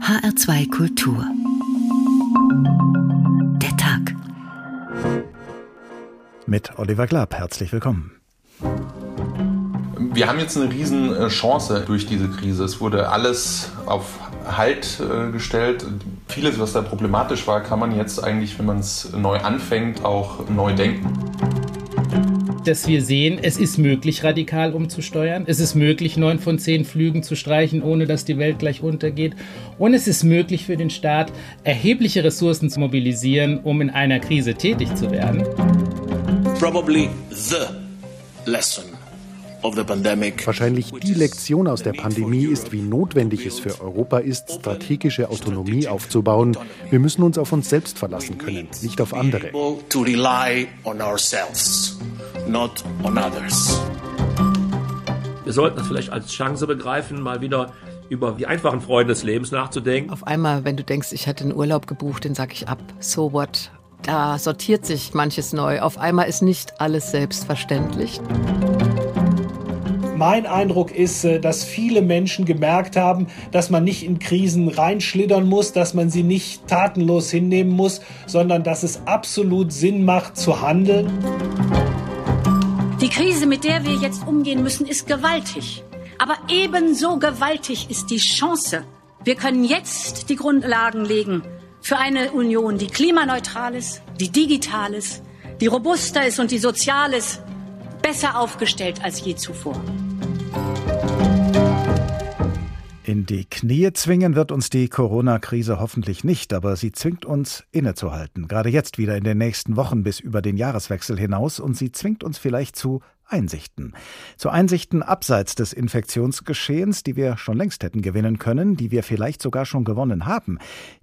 HR2 Kultur. Der Tag. Mit Oliver Glab, herzlich willkommen. Wir haben jetzt eine riesen äh, Chance durch diese Krise. Es wurde alles auf Halt äh, gestellt. Vieles, was da problematisch war, kann man jetzt eigentlich, wenn man es neu anfängt, auch neu denken dass wir sehen, es ist möglich, radikal umzusteuern. Es ist möglich, neun von zehn Flügen zu streichen, ohne dass die Welt gleich untergeht. Und es ist möglich für den Staat, erhebliche Ressourcen zu mobilisieren, um in einer Krise tätig zu werden. Probably the lesson Wahrscheinlich die Lektion aus der Pandemie ist, wie notwendig es für Europa ist, strategische Autonomie aufzubauen. Wir müssen uns auf uns selbst verlassen können, nicht auf andere not on others. Wir sollten das vielleicht als Chance begreifen, mal wieder über die einfachen Freunde des Lebens nachzudenken. Auf einmal, wenn du denkst, ich hatte einen Urlaub gebucht, den sag ich ab. So what? Da sortiert sich manches neu. Auf einmal ist nicht alles selbstverständlich. Mein Eindruck ist, äh, dass viele Menschen gemerkt haben, dass man nicht in Krisen reinschlittern muss, dass man sie nicht tatenlos hinnehmen muss, sondern dass es absolut Sinn macht zu handeln. Die Krise, mit der wir jetzt umgehen müssen, ist gewaltig. Aber ebenso gewaltig ist die Chance. Wir können jetzt die Grundlagen legen für eine Union, die klimaneutral ist, die digital ist, die robuster ist und die sozial ist, besser aufgestellt als je zuvor. In die Knie zwingen wird uns die Corona-Krise hoffentlich nicht, aber sie zwingt uns innezuhalten. Gerade jetzt wieder in den nächsten Wochen bis über den Jahreswechsel hinaus und sie zwingt uns vielleicht zu Einsichten. Zu Einsichten abseits des Infektionsgeschehens, die wir schon längst hätten gewinnen können, die wir vielleicht sogar schon gewonnen haben,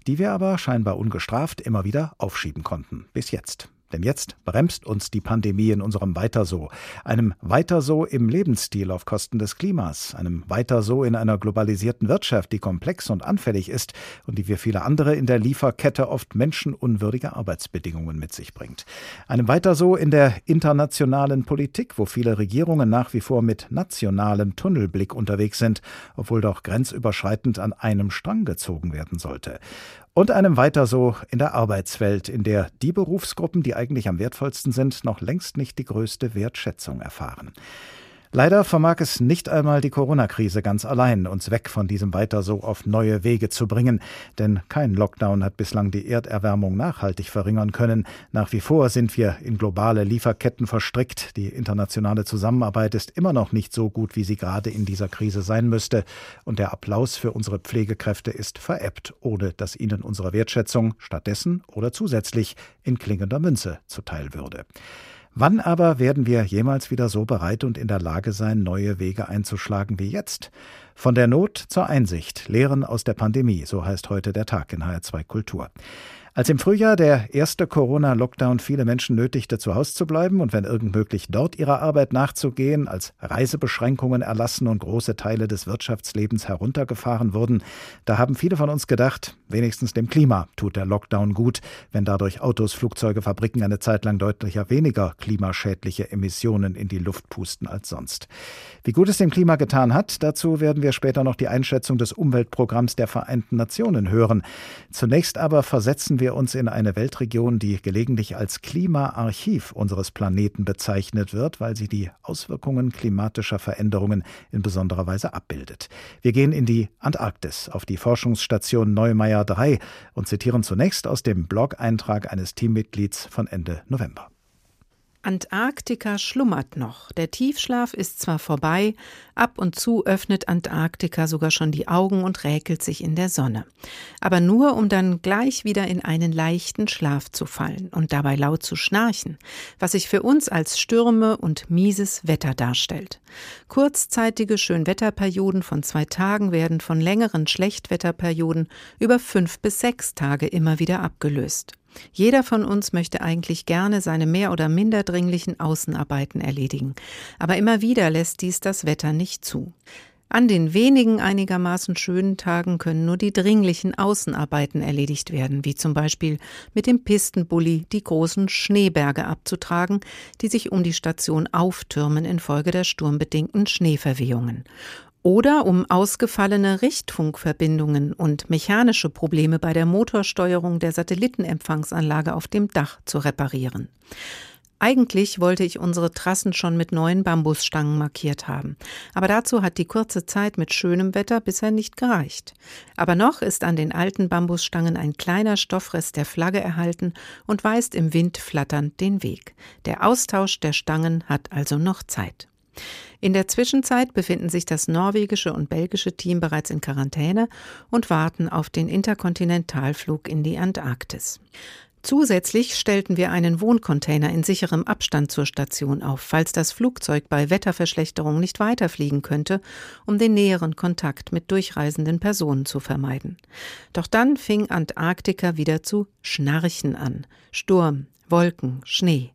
die wir aber scheinbar ungestraft immer wieder aufschieben konnten. Bis jetzt. Denn jetzt bremst uns die Pandemie in unserem Weiter so. Einem Weiter so im Lebensstil auf Kosten des Klimas. Einem Weiter so in einer globalisierten Wirtschaft, die komplex und anfällig ist und die wie viele andere in der Lieferkette oft menschenunwürdige Arbeitsbedingungen mit sich bringt. Einem Weiter so in der internationalen Politik, wo viele Regierungen nach wie vor mit nationalem Tunnelblick unterwegs sind, obwohl doch grenzüberschreitend an einem Strang gezogen werden sollte. Und einem weiter so in der Arbeitswelt, in der die Berufsgruppen, die eigentlich am wertvollsten sind, noch längst nicht die größte Wertschätzung erfahren. Leider vermag es nicht einmal die Corona-Krise ganz allein, uns weg von diesem weiter so auf neue Wege zu bringen. Denn kein Lockdown hat bislang die Erderwärmung nachhaltig verringern können. Nach wie vor sind wir in globale Lieferketten verstrickt. Die internationale Zusammenarbeit ist immer noch nicht so gut, wie sie gerade in dieser Krise sein müsste. Und der Applaus für unsere Pflegekräfte ist verebbt, ohne dass ihnen unsere Wertschätzung stattdessen oder zusätzlich in klingender Münze zuteil würde. Wann aber werden wir jemals wieder so bereit und in der Lage sein, neue Wege einzuschlagen wie jetzt? Von der Not zur Einsicht, Lehren aus der Pandemie, so heißt heute der Tag in HR2 Kultur. Als im Frühjahr der erste Corona-Lockdown viele Menschen nötigte, zu Hause zu bleiben und wenn irgend möglich dort ihrer Arbeit nachzugehen, als Reisebeschränkungen erlassen und große Teile des Wirtschaftslebens heruntergefahren wurden, da haben viele von uns gedacht, wenigstens dem Klima tut der Lockdown gut, wenn dadurch Autos, Flugzeuge, Fabriken eine Zeit lang deutlicher weniger klimaschädliche Emissionen in die Luft pusten als sonst. Wie gut es dem Klima getan hat, dazu werden wir später noch die Einschätzung des Umweltprogramms der Vereinten Nationen hören. Zunächst aber versetzen wir uns in eine Weltregion, die gelegentlich als Klimaarchiv unseres Planeten bezeichnet wird, weil sie die Auswirkungen klimatischer Veränderungen in besonderer Weise abbildet. Wir gehen in die Antarktis, auf die Forschungsstation Neumeier 3 und zitieren zunächst aus dem Blog-Eintrag eines Teammitglieds von Ende November. Antarktika schlummert noch. Der Tiefschlaf ist zwar vorbei, ab und zu öffnet Antarktika sogar schon die Augen und räkelt sich in der Sonne. Aber nur, um dann gleich wieder in einen leichten Schlaf zu fallen und dabei laut zu schnarchen, was sich für uns als Stürme und mieses Wetter darstellt. Kurzzeitige Schönwetterperioden von zwei Tagen werden von längeren Schlechtwetterperioden über fünf bis sechs Tage immer wieder abgelöst. Jeder von uns möchte eigentlich gerne seine mehr oder minder dringlichen Außenarbeiten erledigen, aber immer wieder lässt dies das Wetter nicht zu. An den wenigen einigermaßen schönen Tagen können nur die dringlichen Außenarbeiten erledigt werden, wie zum Beispiel mit dem Pistenbully die großen Schneeberge abzutragen, die sich um die Station auftürmen infolge der sturmbedingten Schneeverwehungen. Oder um ausgefallene Richtfunkverbindungen und mechanische Probleme bei der Motorsteuerung der Satellitenempfangsanlage auf dem Dach zu reparieren. Eigentlich wollte ich unsere Trassen schon mit neuen Bambusstangen markiert haben. Aber dazu hat die kurze Zeit mit schönem Wetter bisher nicht gereicht. Aber noch ist an den alten Bambusstangen ein kleiner Stoffrest der Flagge erhalten und weist im Wind flatternd den Weg. Der Austausch der Stangen hat also noch Zeit. In der Zwischenzeit befinden sich das norwegische und belgische Team bereits in Quarantäne und warten auf den Interkontinentalflug in die Antarktis. Zusätzlich stellten wir einen Wohncontainer in sicherem Abstand zur Station auf, falls das Flugzeug bei Wetterverschlechterung nicht weiterfliegen könnte, um den näheren Kontakt mit durchreisenden Personen zu vermeiden. Doch dann fing Antarktika wieder zu schnarchen an. Sturm, Wolken, Schnee.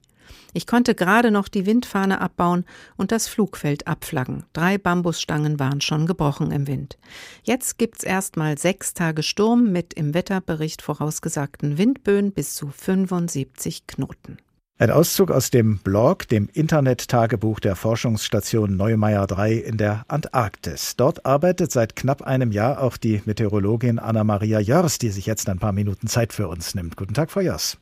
Ich konnte gerade noch die Windfahne abbauen und das Flugfeld abflaggen. Drei Bambusstangen waren schon gebrochen im Wind. Jetzt gibt's erstmal sechs Tage Sturm mit im Wetterbericht vorausgesagten Windböen bis zu 75 Knoten. Ein Auszug aus dem Blog, dem Internet-Tagebuch der Forschungsstation Neumeier 3 in der Antarktis. Dort arbeitet seit knapp einem Jahr auch die Meteorologin Anna-Maria Jörs, die sich jetzt ein paar Minuten Zeit für uns nimmt. Guten Tag, Frau Jörs.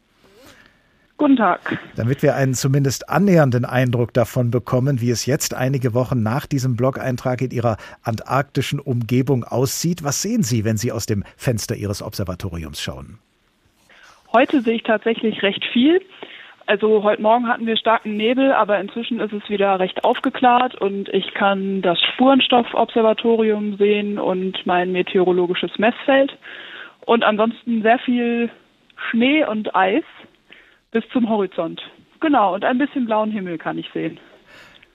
Guten Tag. Damit wir einen zumindest annähernden Eindruck davon bekommen, wie es jetzt einige Wochen nach diesem Blog-Eintrag in Ihrer antarktischen Umgebung aussieht, was sehen Sie, wenn Sie aus dem Fenster Ihres Observatoriums schauen? Heute sehe ich tatsächlich recht viel. Also heute Morgen hatten wir starken Nebel, aber inzwischen ist es wieder recht aufgeklärt und ich kann das Spurenstoff-Observatorium sehen und mein meteorologisches Messfeld und ansonsten sehr viel Schnee und Eis bis zum Horizont. Genau, und ein bisschen blauen Himmel kann ich sehen.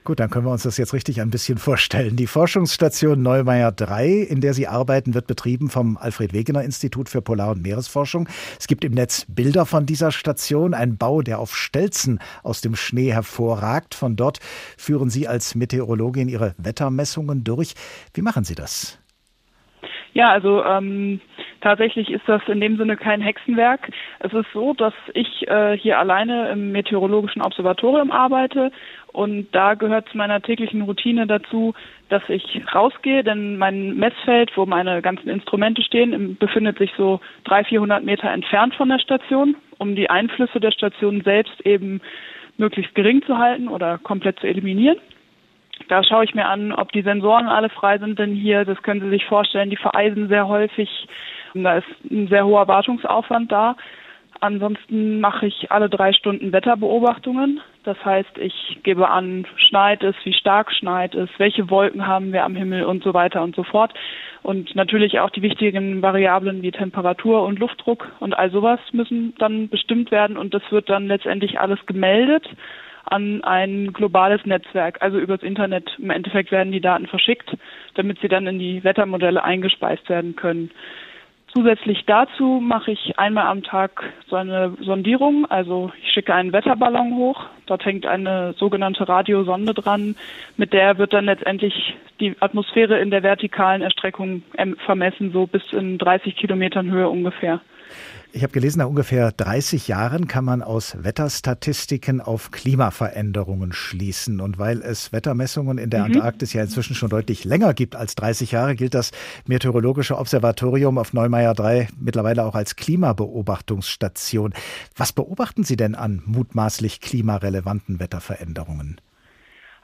Gut, dann können wir uns das jetzt richtig ein bisschen vorstellen. Die Forschungsstation Neumeier 3, in der Sie arbeiten, wird betrieben vom Alfred Wegener Institut für Polar- und Meeresforschung. Es gibt im Netz Bilder von dieser Station, ein Bau, der auf Stelzen aus dem Schnee hervorragt. Von dort führen Sie als Meteorologin Ihre Wettermessungen durch. Wie machen Sie das? Ja, also ähm, tatsächlich ist das in dem Sinne kein Hexenwerk. Es ist so, dass ich äh, hier alleine im Meteorologischen Observatorium arbeite und da gehört zu meiner täglichen Routine dazu, dass ich rausgehe, denn mein Messfeld, wo meine ganzen Instrumente stehen, befindet sich so 300, 400 Meter entfernt von der Station, um die Einflüsse der Station selbst eben möglichst gering zu halten oder komplett zu eliminieren. Da schaue ich mir an, ob die Sensoren alle frei sind, denn hier, das können Sie sich vorstellen, die vereisen sehr häufig. Da ist ein sehr hoher Wartungsaufwand da. Ansonsten mache ich alle drei Stunden Wetterbeobachtungen. Das heißt, ich gebe an, schneit es, wie stark schneit es, welche Wolken haben wir am Himmel und so weiter und so fort. Und natürlich auch die wichtigen Variablen wie Temperatur und Luftdruck und all sowas müssen dann bestimmt werden und das wird dann letztendlich alles gemeldet an ein globales Netzwerk, also übers Internet. Im Endeffekt werden die Daten verschickt, damit sie dann in die Wettermodelle eingespeist werden können. Zusätzlich dazu mache ich einmal am Tag so eine Sondierung. Also ich schicke einen Wetterballon hoch. Dort hängt eine sogenannte Radiosonde dran. Mit der wird dann letztendlich die Atmosphäre in der vertikalen Erstreckung vermessen, so bis in 30 Kilometern Höhe ungefähr. Ich habe gelesen, nach ungefähr 30 Jahren kann man aus Wetterstatistiken auf Klimaveränderungen schließen. Und weil es Wettermessungen in der mhm. Antarktis ja inzwischen schon deutlich länger gibt als 30 Jahre, gilt das Meteorologische Observatorium auf Neumeier 3 mittlerweile auch als Klimabeobachtungsstation. Was beobachten Sie denn an mutmaßlich klimarelevanten Wetterveränderungen?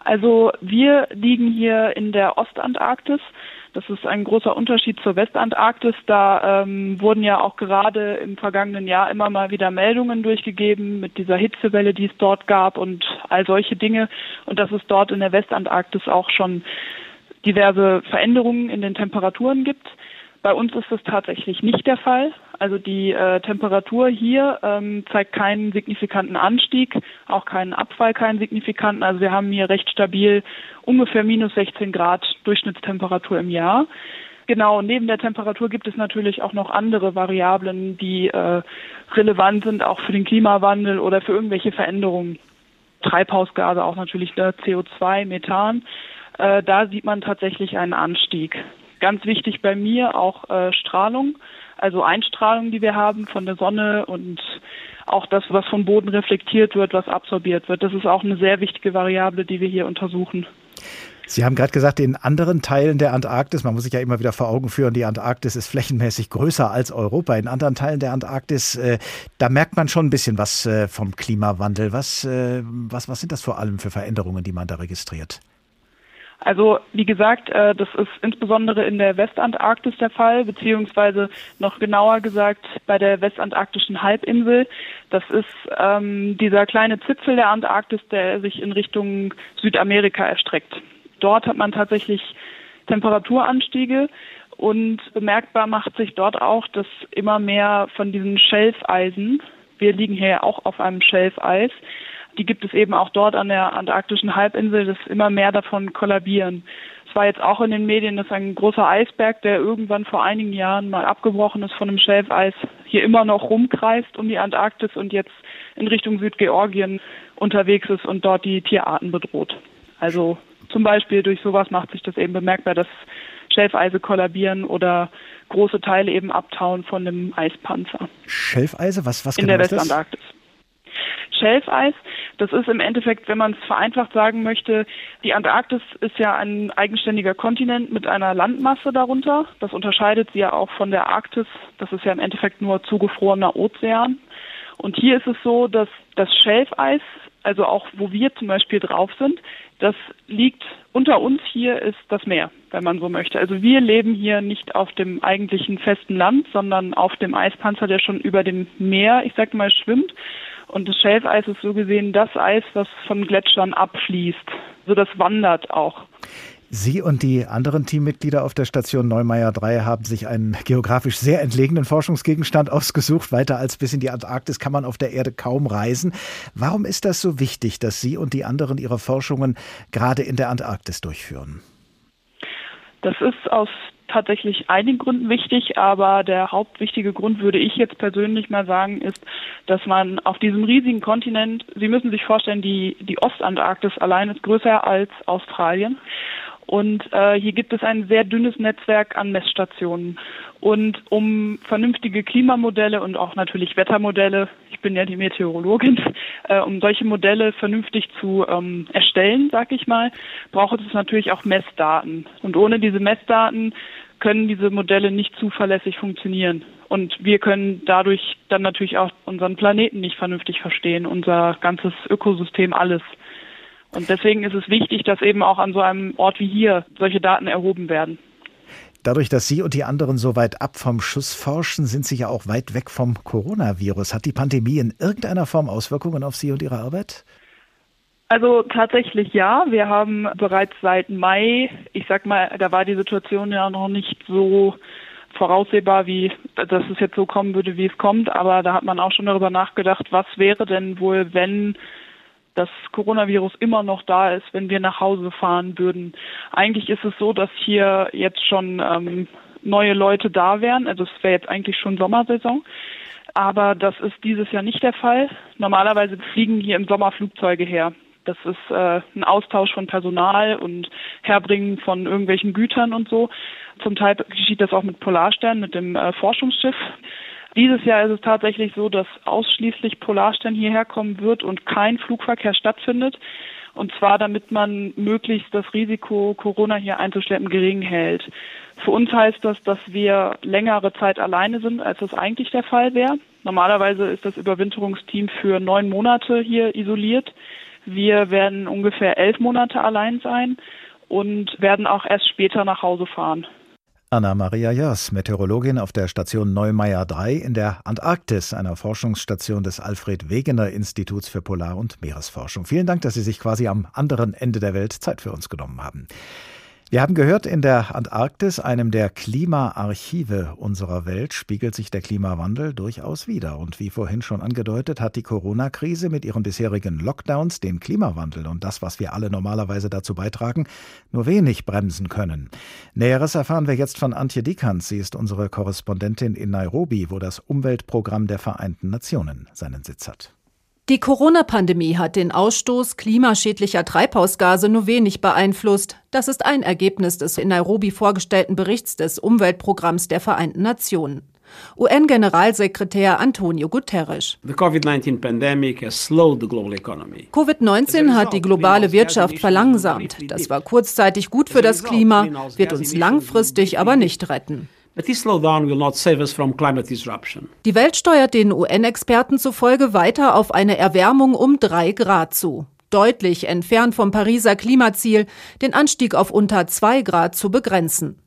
Also wir liegen hier in der Ostantarktis. Das ist ein großer Unterschied zur Westantarktis. Da ähm, wurden ja auch gerade im vergangenen Jahr immer mal wieder Meldungen durchgegeben mit dieser Hitzewelle, die es dort gab und all solche Dinge. Und dass es dort in der Westantarktis auch schon diverse Veränderungen in den Temperaturen gibt. Bei uns ist das tatsächlich nicht der Fall. Also die äh, Temperatur hier ähm, zeigt keinen signifikanten Anstieg, auch keinen Abfall, keinen signifikanten. Also wir haben hier recht stabil ungefähr minus 16 Grad Durchschnittstemperatur im Jahr. Genau, neben der Temperatur gibt es natürlich auch noch andere Variablen, die äh, relevant sind, auch für den Klimawandel oder für irgendwelche Veränderungen. Treibhausgase auch natürlich, ne, CO2, Methan. Äh, da sieht man tatsächlich einen Anstieg. Ganz wichtig bei mir auch äh, Strahlung, also Einstrahlung, die wir haben von der Sonne und auch das, was vom Boden reflektiert wird, was absorbiert wird. Das ist auch eine sehr wichtige Variable, die wir hier untersuchen. Sie haben gerade gesagt, in anderen Teilen der Antarktis, man muss sich ja immer wieder vor Augen führen, die Antarktis ist flächenmäßig größer als Europa. In anderen Teilen der Antarktis, äh, da merkt man schon ein bisschen was äh, vom Klimawandel. Was, äh, was, was sind das vor allem für Veränderungen, die man da registriert? Also wie gesagt, äh, das ist insbesondere in der Westantarktis der Fall, beziehungsweise noch genauer gesagt bei der westantarktischen Halbinsel. Das ist ähm, dieser kleine Zipfel der Antarktis, der sich in Richtung Südamerika erstreckt. Dort hat man tatsächlich Temperaturanstiege und bemerkbar macht sich dort auch, dass immer mehr von diesen Schelfeisen, wir liegen hier ja auch auf einem Schelfeis, die gibt es eben auch dort an der antarktischen Halbinsel, dass immer mehr davon kollabieren. Es war jetzt auch in den Medien, dass ein großer Eisberg, der irgendwann vor einigen Jahren mal abgebrochen ist von einem Schelfeis, hier immer noch rumkreist um die Antarktis und jetzt in Richtung Südgeorgien unterwegs ist und dort die Tierarten bedroht. Also zum Beispiel durch sowas macht sich das eben bemerkbar, dass Schelfeise kollabieren oder große Teile eben abtauen von dem Eispanzer. Schelfeise, was, was in genau der Westantarktis? Schelfeis. Das ist im Endeffekt, wenn man es vereinfacht sagen möchte, die Antarktis ist ja ein eigenständiger Kontinent mit einer Landmasse darunter. Das unterscheidet sie ja auch von der Arktis. Das ist ja im Endeffekt nur zugefrorener Ozean. Und hier ist es so, dass das Schelfeis, also auch wo wir zum Beispiel drauf sind, das liegt unter uns hier ist das Meer, wenn man so möchte. Also wir leben hier nicht auf dem eigentlichen festen Land, sondern auf dem Eispanzer, der schon über dem Meer, ich sag mal, schwimmt. Und das Schelfeis ist so gesehen das Eis, was von Gletschern abfließt. So das wandert auch. Sie und die anderen Teammitglieder auf der Station Neumeier 3 haben sich einen geografisch sehr entlegenen Forschungsgegenstand ausgesucht. Weiter als bis in die Antarktis kann man auf der Erde kaum reisen. Warum ist das so wichtig, dass Sie und die anderen Ihre Forschungen gerade in der Antarktis durchführen? Das ist aus tatsächlich einigen Gründen wichtig, aber der hauptwichtige Grund würde ich jetzt persönlich mal sagen, ist, dass man auf diesem riesigen Kontinent, Sie müssen sich vorstellen, die, die Ostantarktis allein ist größer als Australien. Und äh, hier gibt es ein sehr dünnes Netzwerk an Messstationen. Und um vernünftige Klimamodelle und auch natürlich Wettermodelle, ich bin ja die Meteorologin, äh, um solche Modelle vernünftig zu ähm, erstellen, sag ich mal, braucht es natürlich auch Messdaten. Und ohne diese Messdaten können diese Modelle nicht zuverlässig funktionieren. Und wir können dadurch dann natürlich auch unseren Planeten nicht vernünftig verstehen, unser ganzes Ökosystem, alles. Und deswegen ist es wichtig, dass eben auch an so einem Ort wie hier solche Daten erhoben werden. Dadurch, dass Sie und die anderen so weit ab vom Schuss forschen, sind Sie ja auch weit weg vom Coronavirus. Hat die Pandemie in irgendeiner Form Auswirkungen auf Sie und Ihre Arbeit? Also tatsächlich ja. Wir haben bereits seit Mai, ich sag mal, da war die Situation ja noch nicht so voraussehbar, wie dass es jetzt so kommen würde, wie es kommt. Aber da hat man auch schon darüber nachgedacht, was wäre denn wohl, wenn das Coronavirus immer noch da ist, wenn wir nach Hause fahren würden. Eigentlich ist es so, dass hier jetzt schon ähm, neue Leute da wären. Also es wäre jetzt eigentlich schon Sommersaison. Aber das ist dieses Jahr nicht der Fall. Normalerweise fliegen hier im Sommer Flugzeuge her. Das ist äh, ein Austausch von Personal und Herbringen von irgendwelchen Gütern und so. Zum Teil geschieht das auch mit Polarstern, mit dem äh, Forschungsschiff. Dieses Jahr ist es tatsächlich so, dass ausschließlich Polarstern hierher kommen wird und kein Flugverkehr stattfindet. Und zwar, damit man möglichst das Risiko, Corona hier einzuschleppen, gering hält. Für uns heißt das, dass wir längere Zeit alleine sind, als das eigentlich der Fall wäre. Normalerweise ist das Überwinterungsteam für neun Monate hier isoliert. Wir werden ungefähr elf Monate allein sein und werden auch erst später nach Hause fahren. Anna-Maria Jörs, Meteorologin auf der Station Neumeier 3 in der Antarktis, einer Forschungsstation des Alfred Wegener Instituts für Polar- und Meeresforschung. Vielen Dank, dass Sie sich quasi am anderen Ende der Welt Zeit für uns genommen haben. Wir haben gehört, in der Antarktis, einem der Klimaarchive unserer Welt, spiegelt sich der Klimawandel durchaus wider. Und wie vorhin schon angedeutet, hat die Corona-Krise mit ihren bisherigen Lockdowns den Klimawandel und das, was wir alle normalerweise dazu beitragen, nur wenig bremsen können. Näheres erfahren wir jetzt von Antje Dikans. Sie ist unsere Korrespondentin in Nairobi, wo das Umweltprogramm der Vereinten Nationen seinen Sitz hat. Die Corona-Pandemie hat den Ausstoß klimaschädlicher Treibhausgase nur wenig beeinflusst. Das ist ein Ergebnis des in Nairobi vorgestellten Berichts des Umweltprogramms der Vereinten Nationen. UN-Generalsekretär Antonio Guterres. Covid-19 hat die globale Wirtschaft verlangsamt. Das war kurzzeitig gut für das Klima, wird uns langfristig aber nicht retten. Die Welt steuert den UN-Experten zufolge weiter auf eine Erwärmung um drei Grad zu. Deutlich entfernt vom Pariser Klimaziel, den Anstieg auf unter zwei Grad zu begrenzen.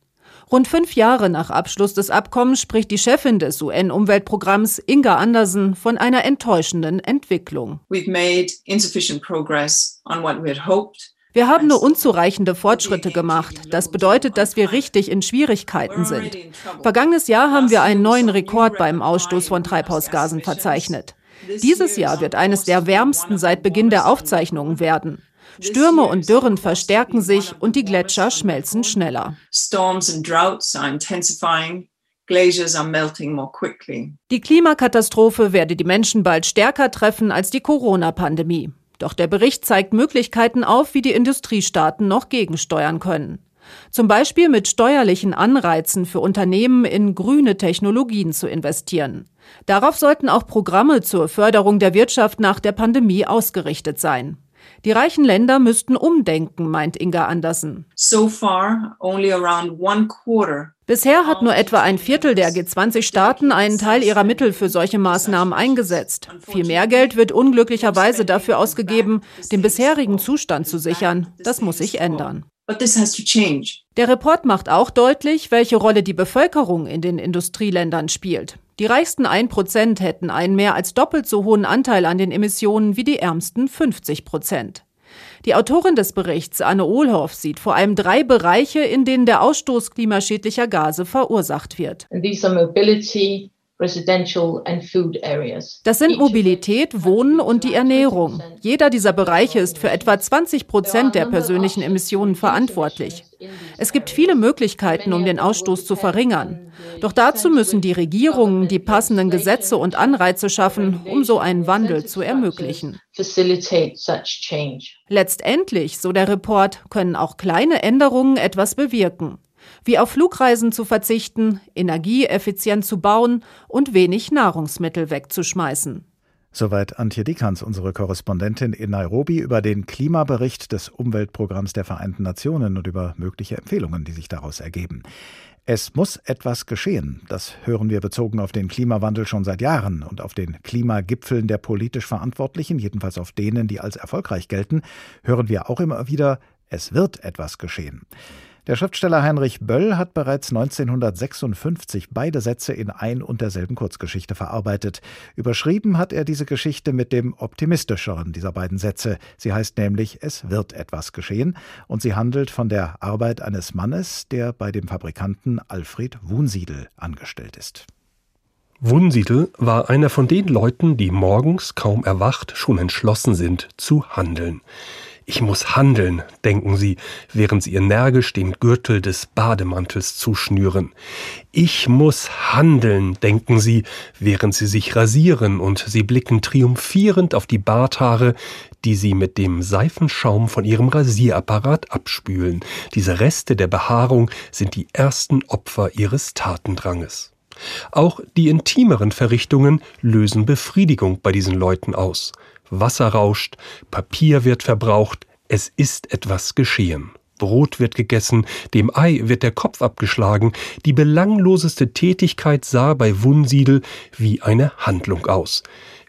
Rund fünf Jahre nach Abschluss des Abkommens spricht die Chefin des UN-Umweltprogramms Inga Andersen von einer enttäuschenden Entwicklung. We've made insufficient progress on what we had hoped. Wir haben nur unzureichende Fortschritte gemacht. Das bedeutet, dass wir richtig in Schwierigkeiten sind. Vergangenes Jahr haben wir einen neuen Rekord beim Ausstoß von Treibhausgasen verzeichnet. Dieses Jahr wird eines der wärmsten seit Beginn der Aufzeichnungen werden. Stürme und Dürren verstärken sich und die Gletscher schmelzen schneller. Die Klimakatastrophe werde die Menschen bald stärker treffen als die Corona-Pandemie. Doch der Bericht zeigt Möglichkeiten auf, wie die Industriestaaten noch gegensteuern können. Zum Beispiel mit steuerlichen Anreizen für Unternehmen in grüne Technologien zu investieren. Darauf sollten auch Programme zur Förderung der Wirtschaft nach der Pandemie ausgerichtet sein. Die reichen Länder müssten umdenken, meint Inga Andersen. So far, only around one quarter Bisher hat nur etwa ein Viertel der G20-Staaten einen Teil ihrer Mittel für solche Maßnahmen eingesetzt. Viel mehr Geld wird unglücklicherweise dafür ausgegeben, den bisherigen Zustand zu sichern. Das muss sich ändern. Der Report macht auch deutlich, welche Rolle die Bevölkerung in den Industrieländern spielt. Die reichsten 1% hätten einen mehr als doppelt so hohen Anteil an den Emissionen wie die ärmsten 50 Prozent. Die Autorin des Berichts, Anne Ohlhoff, sieht vor allem drei Bereiche, in denen der Ausstoß klimaschädlicher Gase verursacht wird. Das sind Mobilität, Wohnen und die Ernährung. Jeder dieser Bereiche ist für etwa 20 Prozent der persönlichen Emissionen verantwortlich. Es gibt viele Möglichkeiten, um den Ausstoß zu verringern. Doch dazu müssen die Regierungen die passenden Gesetze und Anreize schaffen, um so einen Wandel zu ermöglichen. Letztendlich, so der Report, können auch kleine Änderungen etwas bewirken wie auf Flugreisen zu verzichten, energieeffizient zu bauen und wenig Nahrungsmittel wegzuschmeißen. Soweit Antje Dickhans, unsere Korrespondentin in Nairobi, über den Klimabericht des Umweltprogramms der Vereinten Nationen und über mögliche Empfehlungen, die sich daraus ergeben. Es muss etwas geschehen. Das hören wir bezogen auf den Klimawandel schon seit Jahren und auf den Klimagipfeln der politisch Verantwortlichen, jedenfalls auf denen, die als erfolgreich gelten, hören wir auch immer wieder, es wird etwas geschehen. Der Schriftsteller Heinrich Böll hat bereits 1956 beide Sätze in ein und derselben Kurzgeschichte verarbeitet. Überschrieben hat er diese Geschichte mit dem optimistischeren dieser beiden Sätze. Sie heißt nämlich Es wird etwas geschehen und sie handelt von der Arbeit eines Mannes, der bei dem Fabrikanten Alfred Wunsiedel angestellt ist. Wunsiedel war einer von den Leuten, die morgens kaum erwacht schon entschlossen sind zu handeln. Ich muss handeln, denken sie, während sie energisch den Gürtel des Bademantels zuschnüren. Ich muss handeln, denken sie, während sie sich rasieren und sie blicken triumphierend auf die Barthaare, die sie mit dem Seifenschaum von ihrem Rasierapparat abspülen. Diese Reste der Behaarung sind die ersten Opfer ihres Tatendranges. Auch die intimeren Verrichtungen lösen Befriedigung bei diesen Leuten aus. Wasser rauscht, Papier wird verbraucht, es ist etwas geschehen. Brot wird gegessen, dem Ei wird der Kopf abgeschlagen, die belangloseste Tätigkeit sah bei Wunsiedel wie eine Handlung aus,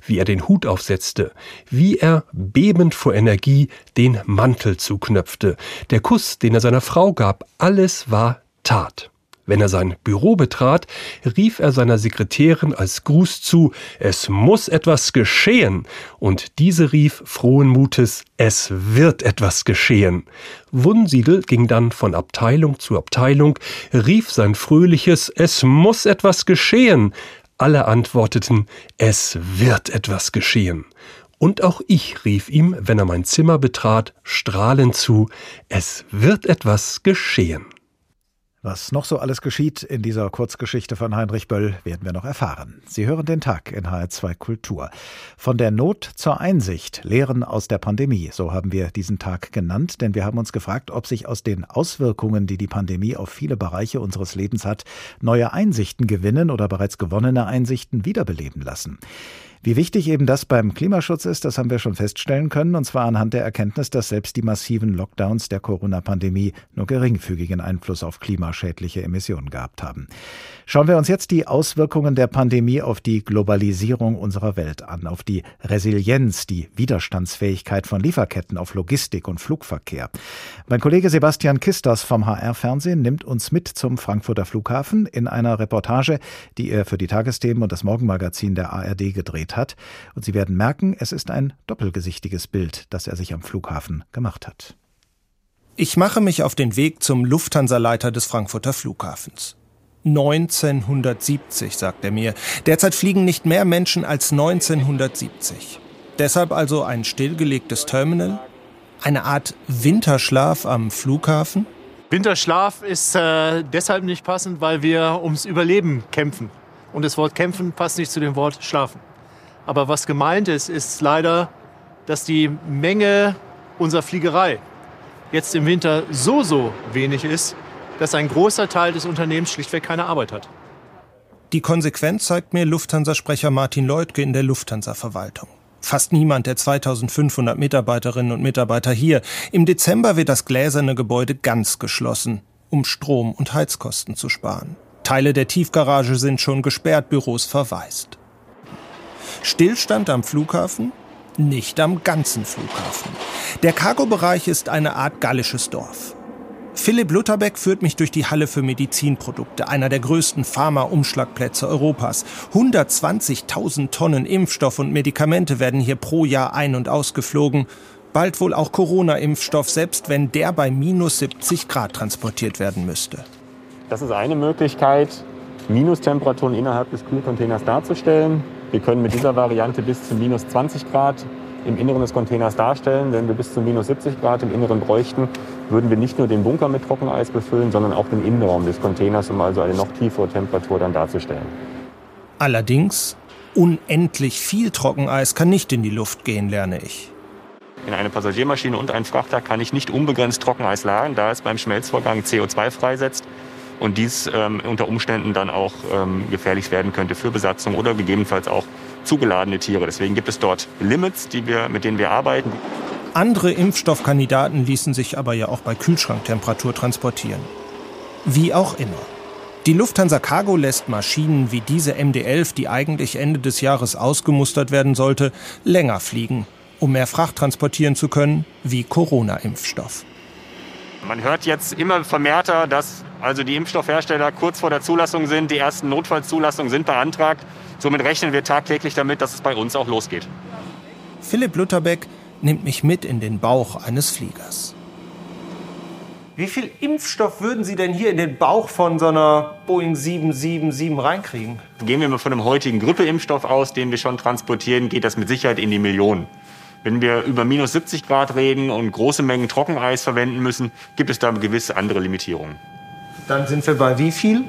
wie er den Hut aufsetzte, wie er, bebend vor Energie, den Mantel zuknöpfte, der Kuss, den er seiner Frau gab, alles war Tat. Wenn er sein Büro betrat, rief er seiner Sekretärin als Gruß zu, es muss etwas geschehen, und diese rief frohen Mutes, es wird etwas geschehen. Wunsiedel ging dann von Abteilung zu Abteilung, rief sein fröhliches, es muss etwas geschehen. Alle antworteten, es wird etwas geschehen. Und auch ich rief ihm, wenn er mein Zimmer betrat, strahlend zu, es wird etwas geschehen. Was noch so alles geschieht in dieser Kurzgeschichte von Heinrich Böll, werden wir noch erfahren. Sie hören den Tag in HR2 Kultur. Von der Not zur Einsicht, Lehren aus der Pandemie, so haben wir diesen Tag genannt, denn wir haben uns gefragt, ob sich aus den Auswirkungen, die die Pandemie auf viele Bereiche unseres Lebens hat, neue Einsichten gewinnen oder bereits gewonnene Einsichten wiederbeleben lassen. Wie wichtig eben das beim Klimaschutz ist, das haben wir schon feststellen können, und zwar anhand der Erkenntnis, dass selbst die massiven Lockdowns der Corona-Pandemie nur geringfügigen Einfluss auf klimaschädliche Emissionen gehabt haben. Schauen wir uns jetzt die Auswirkungen der Pandemie auf die Globalisierung unserer Welt an, auf die Resilienz, die Widerstandsfähigkeit von Lieferketten, auf Logistik und Flugverkehr. Mein Kollege Sebastian Kistos vom HR-Fernsehen nimmt uns mit zum Frankfurter Flughafen in einer Reportage, die er für die Tagesthemen und das Morgenmagazin der ARD gedreht hat. Und Sie werden merken, es ist ein doppelgesichtiges Bild, das er sich am Flughafen gemacht hat. Ich mache mich auf den Weg zum Lufthansa-Leiter des Frankfurter Flughafens. 1970, sagt er mir. Derzeit fliegen nicht mehr Menschen als 1970. Deshalb also ein stillgelegtes Terminal? Eine Art Winterschlaf am Flughafen? Winterschlaf ist äh, deshalb nicht passend, weil wir ums Überleben kämpfen. Und das Wort kämpfen passt nicht zu dem Wort schlafen. Aber was gemeint ist, ist leider, dass die Menge unserer Fliegerei jetzt im Winter so, so wenig ist, dass ein großer Teil des Unternehmens schlichtweg keine Arbeit hat. Die Konsequenz zeigt mir Lufthansa-Sprecher Martin Leutke in der Lufthansa-Verwaltung. Fast niemand der 2500 Mitarbeiterinnen und Mitarbeiter hier. Im Dezember wird das gläserne Gebäude ganz geschlossen, um Strom- und Heizkosten zu sparen. Teile der Tiefgarage sind schon gesperrt, Büros verwaist. Stillstand am Flughafen? Nicht am ganzen Flughafen. Der Cargo-Bereich ist eine Art gallisches Dorf. Philipp Lutherbeck führt mich durch die Halle für Medizinprodukte, einer der größten Pharma-Umschlagplätze Europas. 120.000 Tonnen Impfstoff und Medikamente werden hier pro Jahr ein- und ausgeflogen. Bald wohl auch Corona-Impfstoff, selbst wenn der bei minus 70 Grad transportiert werden müsste. Das ist eine Möglichkeit, Minustemperaturen innerhalb des Kühlcontainers darzustellen. Wir können mit dieser Variante bis zu minus 20 Grad im Inneren des Containers darstellen. Wenn wir bis zu minus 70 Grad im Inneren bräuchten, würden wir nicht nur den Bunker mit Trockeneis befüllen, sondern auch den Innenraum des Containers, um also eine noch tiefere Temperatur dann darzustellen. Allerdings, unendlich viel Trockeneis kann nicht in die Luft gehen, lerne ich. In eine Passagiermaschine und einen Frachter kann ich nicht unbegrenzt Trockeneis lagern, da es beim Schmelzvorgang CO2 freisetzt und dies ähm, unter Umständen dann auch ähm, gefährlich werden könnte für Besatzung oder gegebenenfalls auch zugeladene Tiere. Deswegen gibt es dort Limits, die wir, mit denen wir arbeiten. Andere Impfstoffkandidaten ließen sich aber ja auch bei Kühlschranktemperatur transportieren. Wie auch immer. Die Lufthansa Cargo lässt Maschinen wie diese MD-11, die eigentlich Ende des Jahres ausgemustert werden sollte, länger fliegen, um mehr Fracht transportieren zu können, wie Corona-Impfstoff. Man hört jetzt immer vermehrter, dass also die Impfstoffhersteller kurz vor der Zulassung sind, die ersten Notfallzulassungen sind beantragt. Somit rechnen wir tagtäglich damit, dass es bei uns auch losgeht. Philipp Lutherbeck nimmt mich mit in den Bauch eines Fliegers. Wie viel Impfstoff würden Sie denn hier in den Bauch von so einer Boeing 777 reinkriegen? Gehen wir mal von einem heutigen Grippeimpfstoff aus, den wir schon transportieren, geht das mit Sicherheit in die Millionen. Wenn wir über minus 70 Grad reden und große Mengen Trockeneis verwenden müssen, gibt es da gewisse andere Limitierungen. Dann sind wir bei wie viel?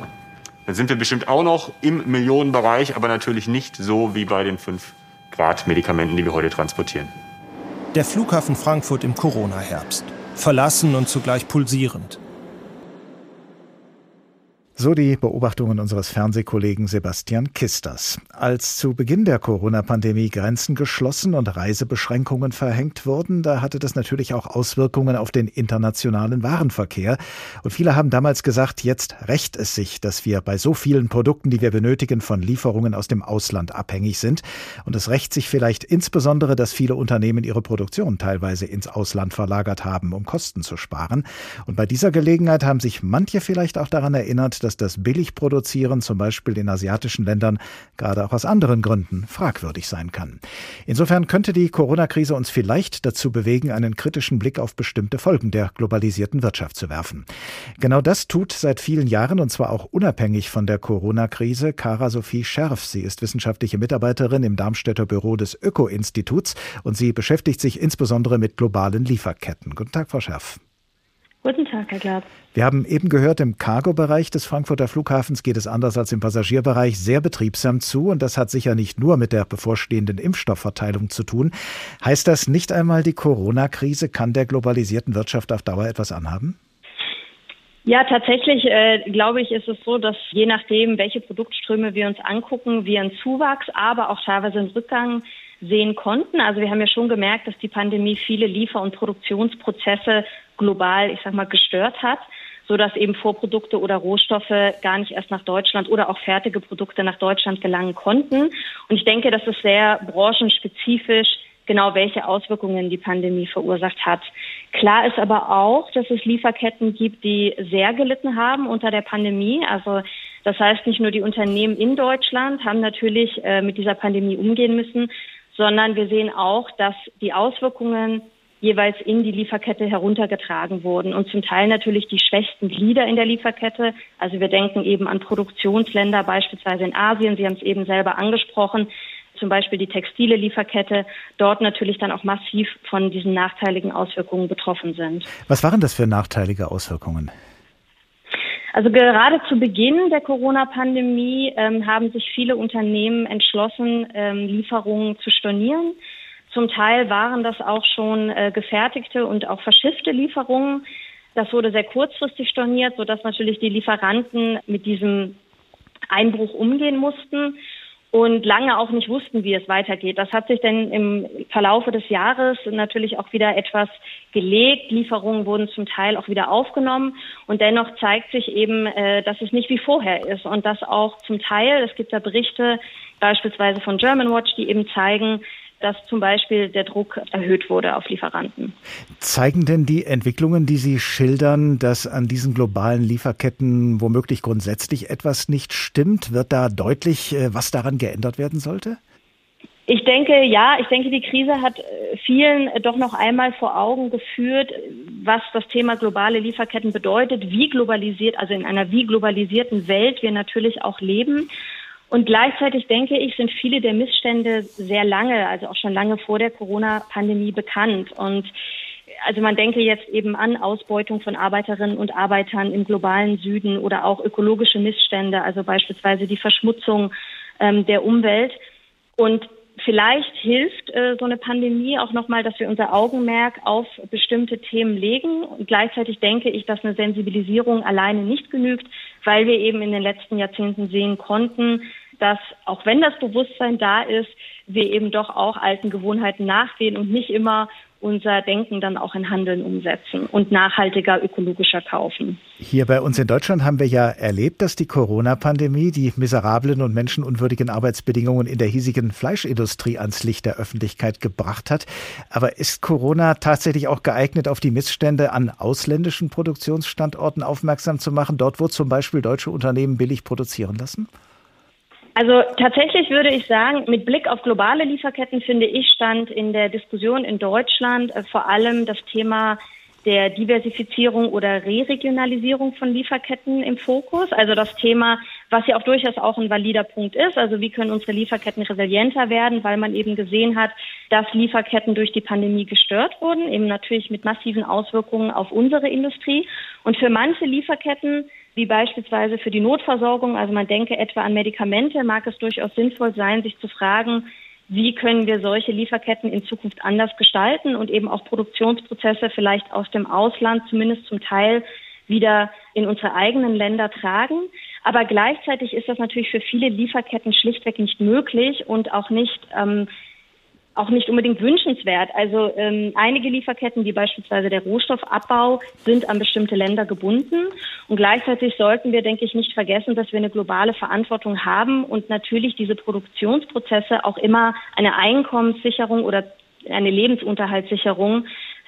Dann sind wir bestimmt auch noch im Millionenbereich, aber natürlich nicht so wie bei den 5 Grad Medikamenten, die wir heute transportieren. Der Flughafen Frankfurt im Corona-Herbst. Verlassen und zugleich pulsierend. So die Beobachtungen unseres Fernsehkollegen Sebastian Kisters. Als zu Beginn der Corona-Pandemie Grenzen geschlossen und Reisebeschränkungen verhängt wurden, da hatte das natürlich auch Auswirkungen auf den internationalen Warenverkehr. Und viele haben damals gesagt, jetzt rächt es sich, dass wir bei so vielen Produkten, die wir benötigen, von Lieferungen aus dem Ausland abhängig sind. Und es rächt sich vielleicht insbesondere, dass viele Unternehmen ihre Produktion teilweise ins Ausland verlagert haben, um Kosten zu sparen. Und bei dieser Gelegenheit haben sich manche vielleicht auch daran erinnert, dass das Billigproduzieren zum Beispiel in asiatischen Ländern gerade auch aus anderen Gründen fragwürdig sein kann. Insofern könnte die Corona-Krise uns vielleicht dazu bewegen, einen kritischen Blick auf bestimmte Folgen der globalisierten Wirtschaft zu werfen. Genau das tut seit vielen Jahren und zwar auch unabhängig von der Corona-Krise Kara Sophie Scherf. Sie ist wissenschaftliche Mitarbeiterin im Darmstädter Büro des Öko-Instituts und sie beschäftigt sich insbesondere mit globalen Lieferketten. Guten Tag, Frau Scherf. Guten Tag, Herr Glab. Wir haben eben gehört, im Cargo-Bereich des Frankfurter Flughafens geht es anders als im Passagierbereich sehr betriebsam zu. Und das hat sicher nicht nur mit der bevorstehenden Impfstoffverteilung zu tun. Heißt das nicht einmal, die Corona-Krise kann der globalisierten Wirtschaft auf Dauer etwas anhaben? Ja, tatsächlich äh, glaube ich, ist es so, dass je nachdem, welche Produktströme wir uns angucken, wir einen Zuwachs, aber auch teilweise einen Rückgang sehen konnten. Also wir haben ja schon gemerkt, dass die Pandemie viele Liefer- und Produktionsprozesse global, ich sag mal, gestört hat, so dass eben Vorprodukte oder Rohstoffe gar nicht erst nach Deutschland oder auch fertige Produkte nach Deutschland gelangen konnten. Und ich denke, das ist sehr branchenspezifisch genau welche Auswirkungen die Pandemie verursacht hat. Klar ist aber auch, dass es Lieferketten gibt, die sehr gelitten haben unter der Pandemie. Also das heißt, nicht nur die Unternehmen in Deutschland haben natürlich äh, mit dieser Pandemie umgehen müssen, sondern wir sehen auch, dass die Auswirkungen jeweils in die Lieferkette heruntergetragen wurden und zum Teil natürlich die schwächsten Glieder in der Lieferkette. Also wir denken eben an Produktionsländer, beispielsweise in Asien. Sie haben es eben selber angesprochen. Zum Beispiel die textile Lieferkette, dort natürlich dann auch massiv von diesen nachteiligen Auswirkungen betroffen sind. Was waren das für nachteilige Auswirkungen? Also gerade zu Beginn der Corona-Pandemie ähm, haben sich viele Unternehmen entschlossen, ähm, Lieferungen zu stornieren. Zum Teil waren das auch schon äh, gefertigte und auch verschiffte Lieferungen. Das wurde sehr kurzfristig storniert, sodass natürlich die Lieferanten mit diesem Einbruch umgehen mussten und lange auch nicht wussten, wie es weitergeht. Das hat sich dann im Verlaufe des Jahres natürlich auch wieder etwas gelegt. Lieferungen wurden zum Teil auch wieder aufgenommen und dennoch zeigt sich eben, äh, dass es nicht wie vorher ist und dass auch zum Teil, es gibt da Berichte beispielsweise von German Watch, die eben zeigen, dass zum Beispiel der Druck erhöht wurde auf Lieferanten. Zeigen denn die Entwicklungen, die Sie schildern, dass an diesen globalen Lieferketten womöglich grundsätzlich etwas nicht stimmt? Wird da deutlich, äh, was daran geändert werden sollte? Ich denke, ja, ich denke, die Krise hat äh, vielen doch noch einmal vor Augen geführt, was das Thema globale Lieferketten bedeutet, wie globalisiert, also in einer wie globalisierten Welt wir natürlich auch leben und gleichzeitig denke ich, sind viele der Missstände sehr lange, also auch schon lange vor der Corona-Pandemie bekannt. Und also man denke jetzt eben an Ausbeutung von Arbeiterinnen und Arbeitern im globalen Süden oder auch ökologische Missstände, also beispielsweise die Verschmutzung ähm, der Umwelt. Und vielleicht hilft äh, so eine Pandemie auch nochmal, dass wir unser Augenmerk auf bestimmte Themen legen. Und gleichzeitig denke ich, dass eine Sensibilisierung alleine nicht genügt, weil wir eben in den letzten Jahrzehnten sehen konnten, dass auch wenn das Bewusstsein da ist, wir eben doch auch alten Gewohnheiten nachgehen und nicht immer unser Denken dann auch in Handeln umsetzen und nachhaltiger, ökologischer kaufen. Hier bei uns in Deutschland haben wir ja erlebt, dass die Corona-Pandemie die miserablen und menschenunwürdigen Arbeitsbedingungen in der hiesigen Fleischindustrie ans Licht der Öffentlichkeit gebracht hat. Aber ist Corona tatsächlich auch geeignet, auf die Missstände an ausländischen Produktionsstandorten aufmerksam zu machen, dort wo zum Beispiel deutsche Unternehmen billig produzieren lassen? Also tatsächlich würde ich sagen, mit Blick auf globale Lieferketten finde ich stand in der Diskussion in Deutschland äh, vor allem das Thema der Diversifizierung oder Reregionalisierung von Lieferketten im Fokus. Also das Thema, was ja auch durchaus auch ein valider Punkt ist. Also wie können unsere Lieferketten resilienter werden, weil man eben gesehen hat, dass Lieferketten durch die Pandemie gestört wurden, eben natürlich mit massiven Auswirkungen auf unsere Industrie. Und für manche Lieferketten wie beispielsweise für die Notversorgung, also man denke etwa an Medikamente, mag es durchaus sinnvoll sein, sich zu fragen, wie können wir solche Lieferketten in Zukunft anders gestalten und eben auch Produktionsprozesse vielleicht aus dem Ausland zumindest zum Teil wieder in unsere eigenen Länder tragen. Aber gleichzeitig ist das natürlich für viele Lieferketten schlichtweg nicht möglich und auch nicht ähm, auch nicht unbedingt wünschenswert. Also ähm, einige Lieferketten, wie beispielsweise der Rohstoffabbau, sind an bestimmte Länder gebunden. Und gleichzeitig sollten wir, denke ich, nicht vergessen, dass wir eine globale Verantwortung haben und natürlich diese Produktionsprozesse auch immer eine Einkommenssicherung oder eine Lebensunterhaltssicherung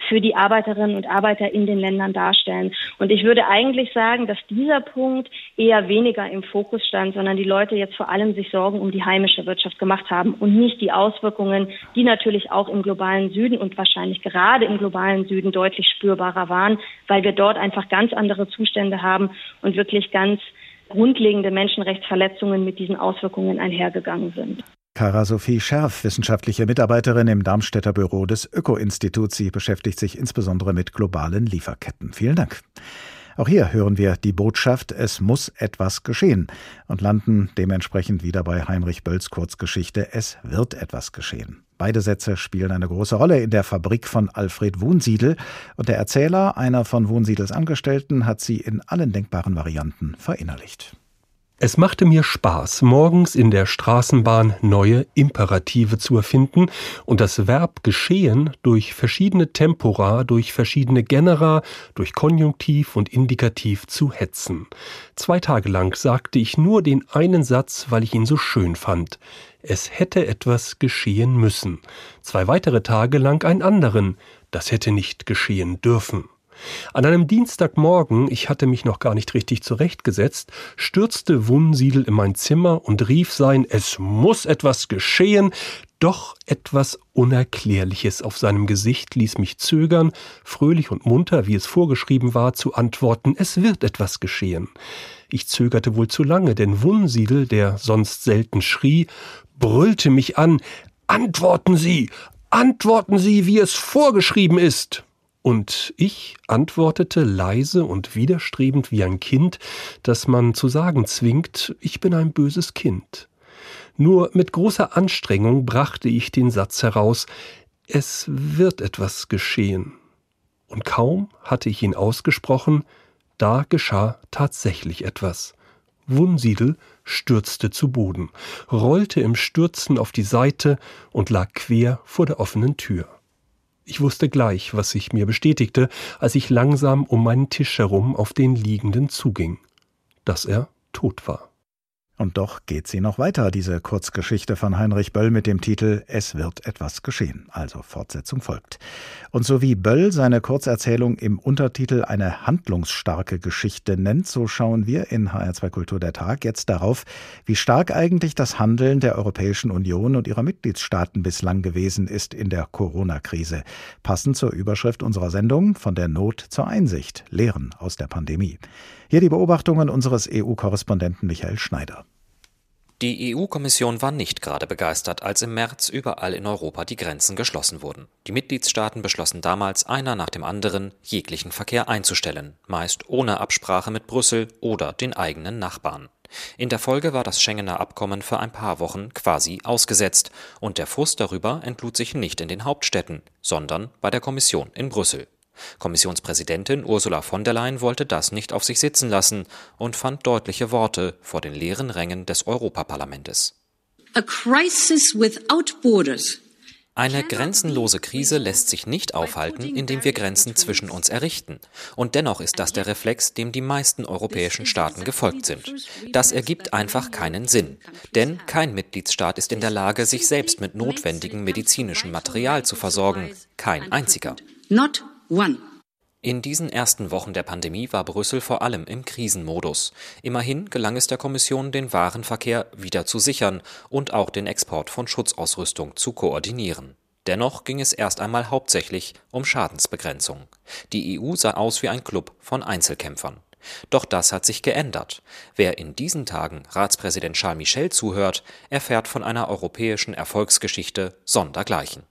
für die Arbeiterinnen und Arbeiter in den Ländern darstellen. Und ich würde eigentlich sagen, dass dieser Punkt eher weniger im Fokus stand, sondern die Leute jetzt vor allem sich Sorgen um die heimische Wirtschaft gemacht haben und nicht die Auswirkungen, die natürlich auch im globalen Süden und wahrscheinlich gerade im globalen Süden deutlich spürbarer waren, weil wir dort einfach ganz andere Zustände haben und wirklich ganz grundlegende Menschenrechtsverletzungen mit diesen Auswirkungen einhergegangen sind. Kara Sophie Scherf, wissenschaftliche Mitarbeiterin im Darmstädter Büro des Öko-Instituts. Sie beschäftigt sich insbesondere mit globalen Lieferketten. Vielen Dank. Auch hier hören wir die Botschaft, es muss etwas geschehen und landen dementsprechend wieder bei Heinrich Bölls Kurzgeschichte Es wird etwas geschehen. Beide Sätze spielen eine große Rolle in der Fabrik von Alfred Wohnsiedel und der Erzähler, einer von Wohnsiedels Angestellten, hat sie in allen denkbaren Varianten verinnerlicht. Es machte mir Spaß, morgens in der Straßenbahn neue Imperative zu erfinden und das Verb geschehen durch verschiedene Tempora, durch verschiedene Genera, durch Konjunktiv und Indikativ zu hetzen. Zwei Tage lang sagte ich nur den einen Satz, weil ich ihn so schön fand. Es hätte etwas geschehen müssen. Zwei weitere Tage lang einen anderen. Das hätte nicht geschehen dürfen. An einem Dienstagmorgen, ich hatte mich noch gar nicht richtig zurechtgesetzt, stürzte Wunsiedel in mein Zimmer und rief sein Es muss etwas geschehen, doch etwas Unerklärliches auf seinem Gesicht ließ mich zögern, fröhlich und munter, wie es vorgeschrieben war, zu antworten, es wird etwas geschehen. Ich zögerte wohl zu lange, denn Wunsiedel, der sonst selten schrie, brüllte mich an, Antworten Sie, antworten Sie, wie es vorgeschrieben ist. Und ich antwortete leise und widerstrebend wie ein Kind, das man zu sagen zwingt, ich bin ein böses Kind. Nur mit großer Anstrengung brachte ich den Satz heraus, es wird etwas geschehen. Und kaum hatte ich ihn ausgesprochen, da geschah tatsächlich etwas. Wunsiedel stürzte zu Boden, rollte im Stürzen auf die Seite und lag quer vor der offenen Tür. Ich wusste gleich, was sich mir bestätigte, als ich langsam um meinen Tisch herum auf den Liegenden zuging, dass er tot war. Und doch geht sie noch weiter, diese Kurzgeschichte von Heinrich Böll mit dem Titel Es wird etwas geschehen. Also Fortsetzung folgt. Und so wie Böll seine Kurzerzählung im Untertitel eine handlungsstarke Geschichte nennt, so schauen wir in HR2 Kultur der Tag jetzt darauf, wie stark eigentlich das Handeln der Europäischen Union und ihrer Mitgliedstaaten bislang gewesen ist in der Corona-Krise. Passend zur Überschrift unserer Sendung von der Not zur Einsicht. Lehren aus der Pandemie. Hier die Beobachtungen unseres EU-Korrespondenten Michael Schneider. Die EU-Kommission war nicht gerade begeistert, als im März überall in Europa die Grenzen geschlossen wurden. Die Mitgliedstaaten beschlossen damals, einer nach dem anderen jeglichen Verkehr einzustellen, meist ohne Absprache mit Brüssel oder den eigenen Nachbarn. In der Folge war das Schengener Abkommen für ein paar Wochen quasi ausgesetzt, und der Frust darüber entlud sich nicht in den Hauptstädten, sondern bei der Kommission in Brüssel. Kommissionspräsidentin Ursula von der Leyen wollte das nicht auf sich sitzen lassen und fand deutliche Worte vor den leeren Rängen des Europaparlamentes. Eine grenzenlose Krise lässt sich nicht aufhalten, indem wir Grenzen zwischen uns errichten. Und dennoch ist das der Reflex, dem die meisten europäischen Staaten gefolgt sind. Das ergibt einfach keinen Sinn. Denn kein Mitgliedstaat ist in der Lage, sich selbst mit notwendigem medizinischem Material zu versorgen. Kein einziger. Not One. In diesen ersten Wochen der Pandemie war Brüssel vor allem im Krisenmodus. Immerhin gelang es der Kommission, den Warenverkehr wieder zu sichern und auch den Export von Schutzausrüstung zu koordinieren. Dennoch ging es erst einmal hauptsächlich um Schadensbegrenzung. Die EU sah aus wie ein Club von Einzelkämpfern. Doch das hat sich geändert. Wer in diesen Tagen Ratspräsident Charles Michel zuhört, erfährt von einer europäischen Erfolgsgeschichte sondergleichen.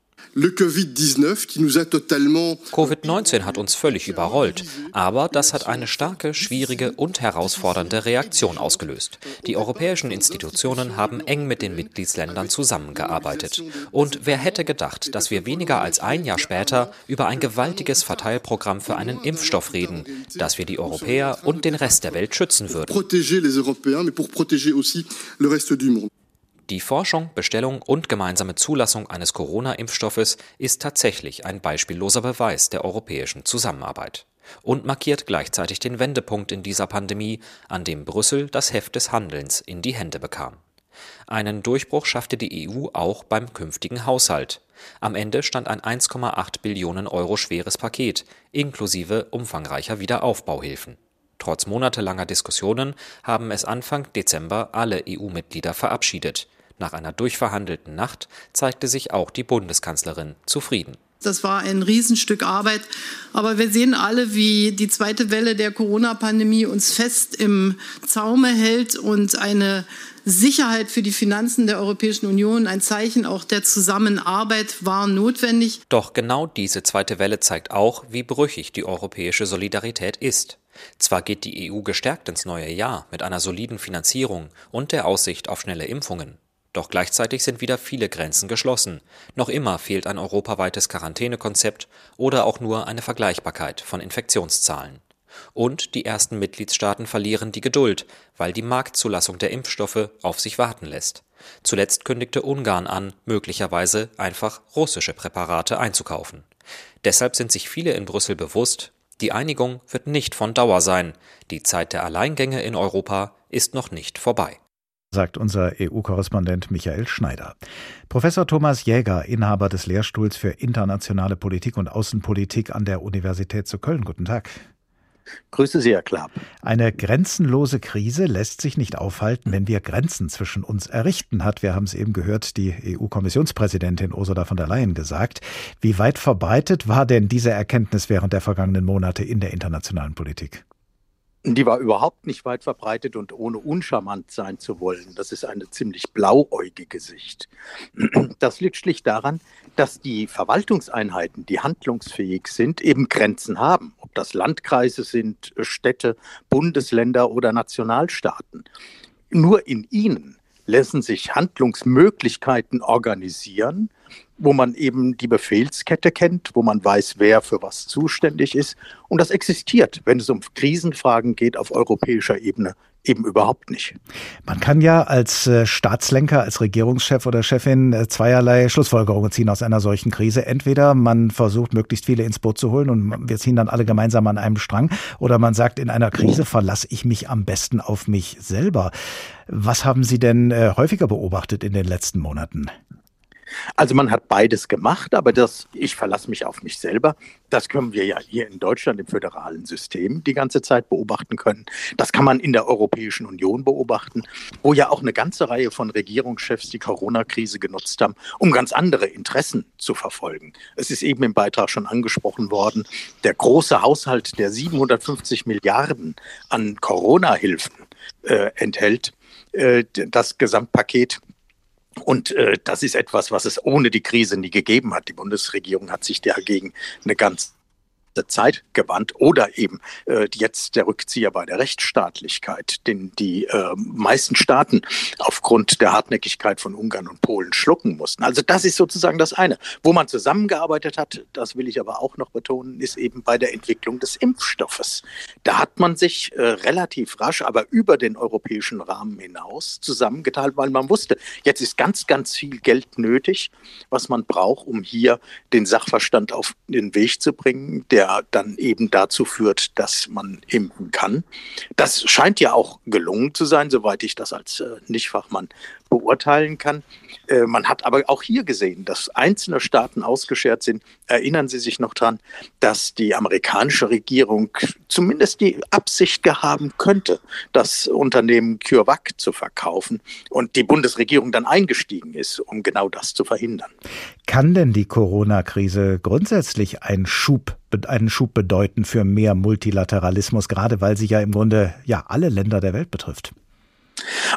Covid-19 hat uns völlig überrollt, aber das hat eine starke, schwierige und herausfordernde Reaktion ausgelöst. Die europäischen Institutionen haben eng mit den Mitgliedsländern zusammengearbeitet. Und wer hätte gedacht, dass wir weniger als ein Jahr später über ein gewaltiges Verteilprogramm für einen Impfstoff reden, das wir die Europäer und den Rest der Welt schützen würden. Die Forschung, Bestellung und gemeinsame Zulassung eines Corona-Impfstoffes ist tatsächlich ein beispielloser Beweis der europäischen Zusammenarbeit und markiert gleichzeitig den Wendepunkt in dieser Pandemie, an dem Brüssel das Heft des Handelns in die Hände bekam. Einen Durchbruch schaffte die EU auch beim künftigen Haushalt. Am Ende stand ein 1,8 Billionen Euro schweres Paket inklusive umfangreicher Wiederaufbauhilfen. Trotz monatelanger Diskussionen haben es Anfang Dezember alle EU-Mitglieder verabschiedet. Nach einer durchverhandelten Nacht zeigte sich auch die Bundeskanzlerin zufrieden. Das war ein Riesenstück Arbeit. Aber wir sehen alle, wie die zweite Welle der Corona-Pandemie uns fest im Zaume hält und eine Sicherheit für die Finanzen der Europäischen Union, ein Zeichen auch der Zusammenarbeit war notwendig. Doch genau diese zweite Welle zeigt auch, wie brüchig die europäische Solidarität ist. Zwar geht die EU gestärkt ins neue Jahr mit einer soliden Finanzierung und der Aussicht auf schnelle Impfungen. Doch gleichzeitig sind wieder viele Grenzen geschlossen. Noch immer fehlt ein europaweites Quarantänekonzept oder auch nur eine Vergleichbarkeit von Infektionszahlen. Und die ersten Mitgliedstaaten verlieren die Geduld, weil die Marktzulassung der Impfstoffe auf sich warten lässt. Zuletzt kündigte Ungarn an, möglicherweise einfach russische Präparate einzukaufen. Deshalb sind sich viele in Brüssel bewusst, die Einigung wird nicht von Dauer sein. Die Zeit der Alleingänge in Europa ist noch nicht vorbei sagt unser EU-Korrespondent Michael Schneider. Professor Thomas Jäger, Inhaber des Lehrstuhls für internationale Politik und Außenpolitik an der Universität zu Köln. Guten Tag. Grüße Sie, Herr Klapp. Eine grenzenlose Krise lässt sich nicht aufhalten, wenn wir Grenzen zwischen uns errichten, hat, wir haben es eben gehört, die EU-Kommissionspräsidentin Ursula von der Leyen gesagt. Wie weit verbreitet war denn diese Erkenntnis während der vergangenen Monate in der internationalen Politik? Die war überhaupt nicht weit verbreitet und ohne uncharmant sein zu wollen. Das ist eine ziemlich blauäugige Sicht. Das liegt schlicht daran, dass die Verwaltungseinheiten, die handlungsfähig sind, eben Grenzen haben. Ob das Landkreise sind, Städte, Bundesländer oder Nationalstaaten. Nur in ihnen lassen sich Handlungsmöglichkeiten organisieren, wo man eben die Befehlskette kennt, wo man weiß, wer für was zuständig ist. Und das existiert, wenn es um Krisenfragen geht auf europäischer Ebene, eben überhaupt nicht. Man kann ja als äh, Staatslenker, als Regierungschef oder Chefin äh, zweierlei Schlussfolgerungen ziehen aus einer solchen Krise. Entweder man versucht, möglichst viele ins Boot zu holen und wir ziehen dann alle gemeinsam an einem Strang, oder man sagt, in einer Krise verlasse ich mich am besten auf mich selber. Was haben Sie denn äh, häufiger beobachtet in den letzten Monaten? Also man hat beides gemacht, aber das, ich verlasse mich auf mich selber, das können wir ja hier in Deutschland im föderalen System die ganze Zeit beobachten können. Das kann man in der Europäischen Union beobachten, wo ja auch eine ganze Reihe von Regierungschefs die Corona-Krise genutzt haben, um ganz andere Interessen zu verfolgen. Es ist eben im Beitrag schon angesprochen worden, der große Haushalt, der 750 Milliarden an Corona-Hilfen äh, enthält, äh, das Gesamtpaket und äh, das ist etwas, was es ohne die Krise nie gegeben hat. Die Bundesregierung hat sich dagegen eine ganz Zeit gewandt oder eben äh, jetzt der Rückzieher bei der Rechtsstaatlichkeit, den die äh, meisten Staaten aufgrund der Hartnäckigkeit von Ungarn und Polen schlucken mussten. Also das ist sozusagen das eine. Wo man zusammengearbeitet hat, das will ich aber auch noch betonen, ist eben bei der Entwicklung des Impfstoffes. Da hat man sich äh, relativ rasch, aber über den europäischen Rahmen hinaus zusammengeteilt, weil man wusste, jetzt ist ganz, ganz viel Geld nötig, was man braucht, um hier den Sachverstand auf den Weg zu bringen, der der dann eben dazu führt, dass man impfen kann. Das scheint ja auch gelungen zu sein, soweit ich das als äh, Nichtfachmann beurteilen kann. Äh, man hat aber auch hier gesehen, dass einzelne Staaten ausgeschert sind. Erinnern Sie sich noch daran, dass die amerikanische Regierung zumindest die Absicht gehabt könnte, das Unternehmen CureVac zu verkaufen und die Bundesregierung dann eingestiegen ist, um genau das zu verhindern. Kann denn die Corona-Krise grundsätzlich einen Schub, einen Schub bedeuten für mehr Multilateralismus, gerade weil sie ja im Grunde ja alle Länder der Welt betrifft?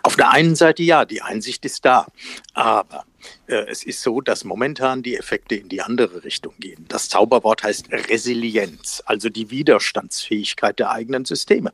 Auf der einen Seite ja, die Einsicht ist da. Aber es ist so, dass momentan die Effekte in die andere Richtung gehen. Das Zauberwort heißt Resilienz, also die Widerstandsfähigkeit der eigenen Systeme.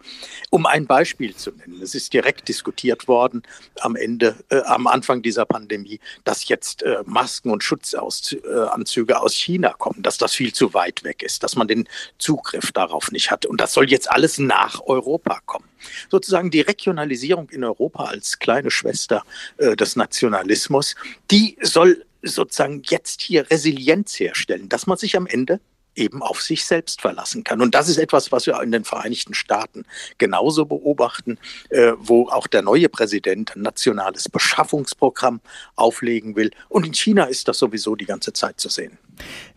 Um ein Beispiel zu nennen, es ist direkt diskutiert worden am Ende, äh, am Anfang dieser Pandemie, dass jetzt äh, Masken und Schutzanzüge äh, aus China kommen, dass das viel zu weit weg ist, dass man den Zugriff darauf nicht hat. Und das soll jetzt alles nach Europa kommen. Sozusagen die Regionalisierung in Europa als kleine Schwester äh, des Nationalismus, die soll sozusagen jetzt hier Resilienz herstellen, dass man sich am Ende eben auf sich selbst verlassen kann. Und das ist etwas, was wir in den Vereinigten Staaten genauso beobachten, äh, wo auch der neue Präsident ein nationales Beschaffungsprogramm auflegen will. Und in China ist das sowieso die ganze Zeit zu sehen.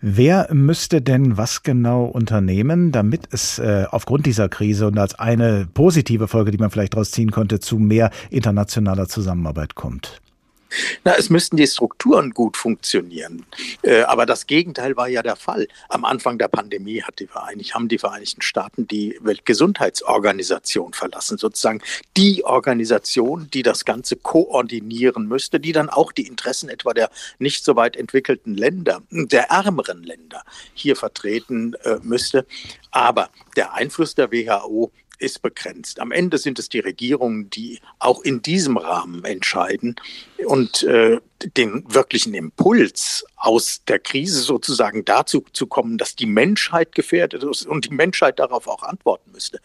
Wer müsste denn was genau unternehmen, damit es äh, aufgrund dieser Krise und als eine positive Folge, die man vielleicht daraus ziehen konnte, zu mehr internationaler Zusammenarbeit kommt? Na, es müssten die Strukturen gut funktionieren. Äh, aber das Gegenteil war ja der Fall. Am Anfang der Pandemie hat die haben die Vereinigten Staaten die Weltgesundheitsorganisation verlassen, sozusagen die Organisation, die das Ganze koordinieren müsste, die dann auch die Interessen etwa der nicht so weit entwickelten Länder, der ärmeren Länder hier vertreten äh, müsste. Aber der Einfluss der WHO ist begrenzt. Am Ende sind es die Regierungen, die auch in diesem Rahmen entscheiden und äh, den wirklichen Impuls aus der Krise sozusagen dazu zu kommen, dass die Menschheit gefährdet ist und die Menschheit darauf auch antworten müsste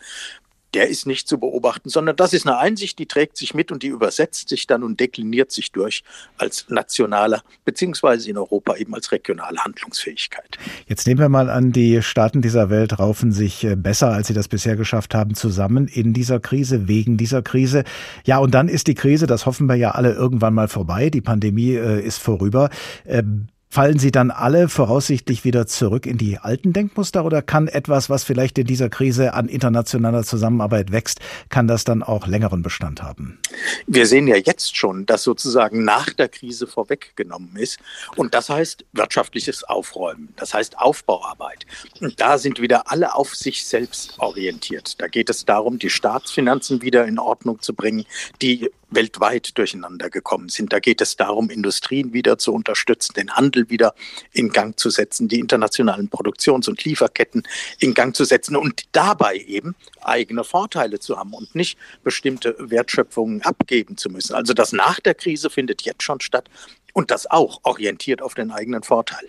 der ist nicht zu beobachten, sondern das ist eine Einsicht, die trägt sich mit und die übersetzt sich dann und dekliniert sich durch als nationaler beziehungsweise in Europa eben als regionale Handlungsfähigkeit. Jetzt nehmen wir mal an, die Staaten dieser Welt raufen sich äh, besser, als sie das bisher geschafft haben, zusammen in dieser Krise, wegen dieser Krise. Ja, und dann ist die Krise, das hoffen wir ja alle irgendwann mal vorbei. Die Pandemie äh, ist vorüber. Ähm, Fallen sie dann alle voraussichtlich wieder zurück in die alten Denkmuster oder kann etwas, was vielleicht in dieser Krise an internationaler Zusammenarbeit wächst, kann das dann auch längeren Bestand haben? Wir sehen ja jetzt schon, dass sozusagen nach der Krise vorweggenommen ist. Und das heißt wirtschaftliches Aufräumen, das heißt Aufbauarbeit. Und da sind wieder alle auf sich selbst orientiert. Da geht es darum, die Staatsfinanzen wieder in Ordnung zu bringen, die weltweit durcheinander gekommen sind. Da geht es darum, Industrien wieder zu unterstützen, den Handel wieder in Gang zu setzen, die internationalen Produktions- und Lieferketten in Gang zu setzen und dabei eben eigene Vorteile zu haben und nicht bestimmte Wertschöpfungen abgeben zu müssen. Also das nach der Krise findet jetzt schon statt und das auch orientiert auf den eigenen Vorteil.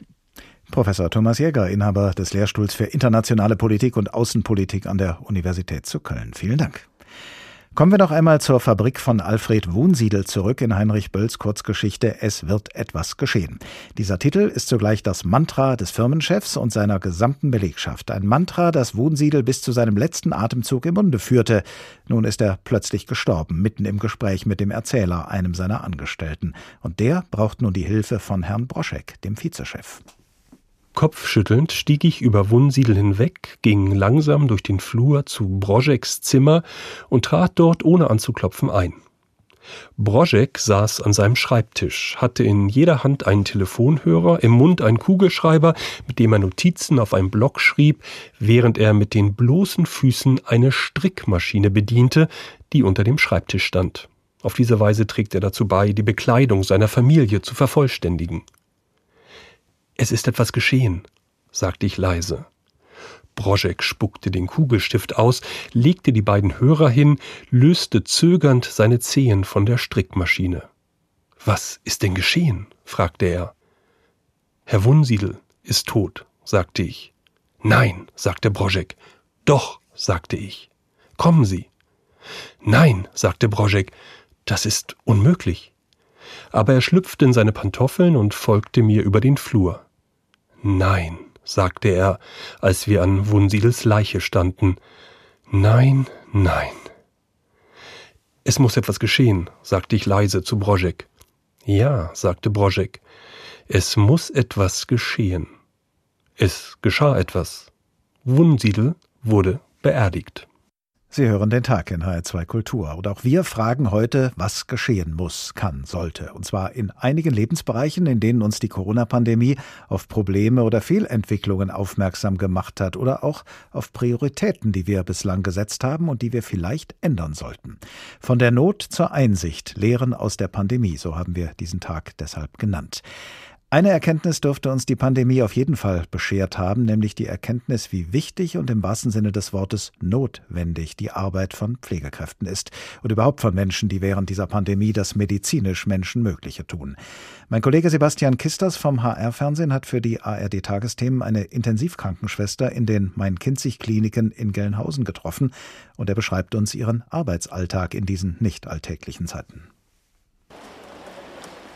Professor Thomas Jäger, Inhaber des Lehrstuhls für internationale Politik und Außenpolitik an der Universität zu Köln. Vielen Dank. Kommen wir noch einmal zur Fabrik von Alfred Wunsiedel zurück in Heinrich Bölls Kurzgeschichte Es wird etwas geschehen. Dieser Titel ist zugleich das Mantra des Firmenchefs und seiner gesamten Belegschaft. Ein Mantra, das Wunsiedel bis zu seinem letzten Atemzug im Munde führte. Nun ist er plötzlich gestorben, mitten im Gespräch mit dem Erzähler, einem seiner Angestellten. Und der braucht nun die Hilfe von Herrn Broschek, dem Vizechef. Kopfschüttelnd stieg ich über Wunsiedel hinweg, ging langsam durch den Flur zu Broscheks Zimmer und trat dort ohne anzuklopfen ein. Broschek saß an seinem Schreibtisch, hatte in jeder Hand einen Telefonhörer, im Mund einen Kugelschreiber, mit dem er Notizen auf einem Block schrieb, während er mit den bloßen Füßen eine Strickmaschine bediente, die unter dem Schreibtisch stand. Auf diese Weise trägt er dazu bei, die Bekleidung seiner Familie zu vervollständigen. Es ist etwas geschehen, sagte ich leise. Broschek spuckte den Kugelstift aus, legte die beiden Hörer hin, löste zögernd seine Zehen von der Strickmaschine. Was ist denn geschehen? fragte er. Herr Wunsiedel ist tot, sagte ich. Nein, sagte Broschek. Doch, sagte ich. Kommen Sie. Nein, sagte Broschek, das ist unmöglich. Aber er schlüpfte in seine Pantoffeln und folgte mir über den Flur. Nein, sagte er, als wir an Wunsiedels Leiche standen. Nein, nein. Es muss etwas geschehen, sagte ich leise zu Broschek. Ja, sagte Broschek, es muss etwas geschehen. Es geschah etwas. Wunsiedel wurde beerdigt. Sie hören den Tag in HR2 Kultur. Und auch wir fragen heute, was geschehen muss, kann, sollte. Und zwar in einigen Lebensbereichen, in denen uns die Corona-Pandemie auf Probleme oder Fehlentwicklungen aufmerksam gemacht hat oder auch auf Prioritäten, die wir bislang gesetzt haben und die wir vielleicht ändern sollten. Von der Not zur Einsicht, Lehren aus der Pandemie, so haben wir diesen Tag deshalb genannt. Eine Erkenntnis dürfte uns die Pandemie auf jeden Fall beschert haben, nämlich die Erkenntnis, wie wichtig und im wahrsten Sinne des Wortes notwendig die Arbeit von Pflegekräften ist und überhaupt von Menschen, die während dieser Pandemie das medizinisch Menschenmögliche tun. Mein Kollege Sebastian Kisters vom HR-Fernsehen hat für die ARD-Tagesthemen eine Intensivkrankenschwester in den Main-Kinzig-Kliniken in Gelnhausen getroffen und er beschreibt uns ihren Arbeitsalltag in diesen nicht alltäglichen Zeiten.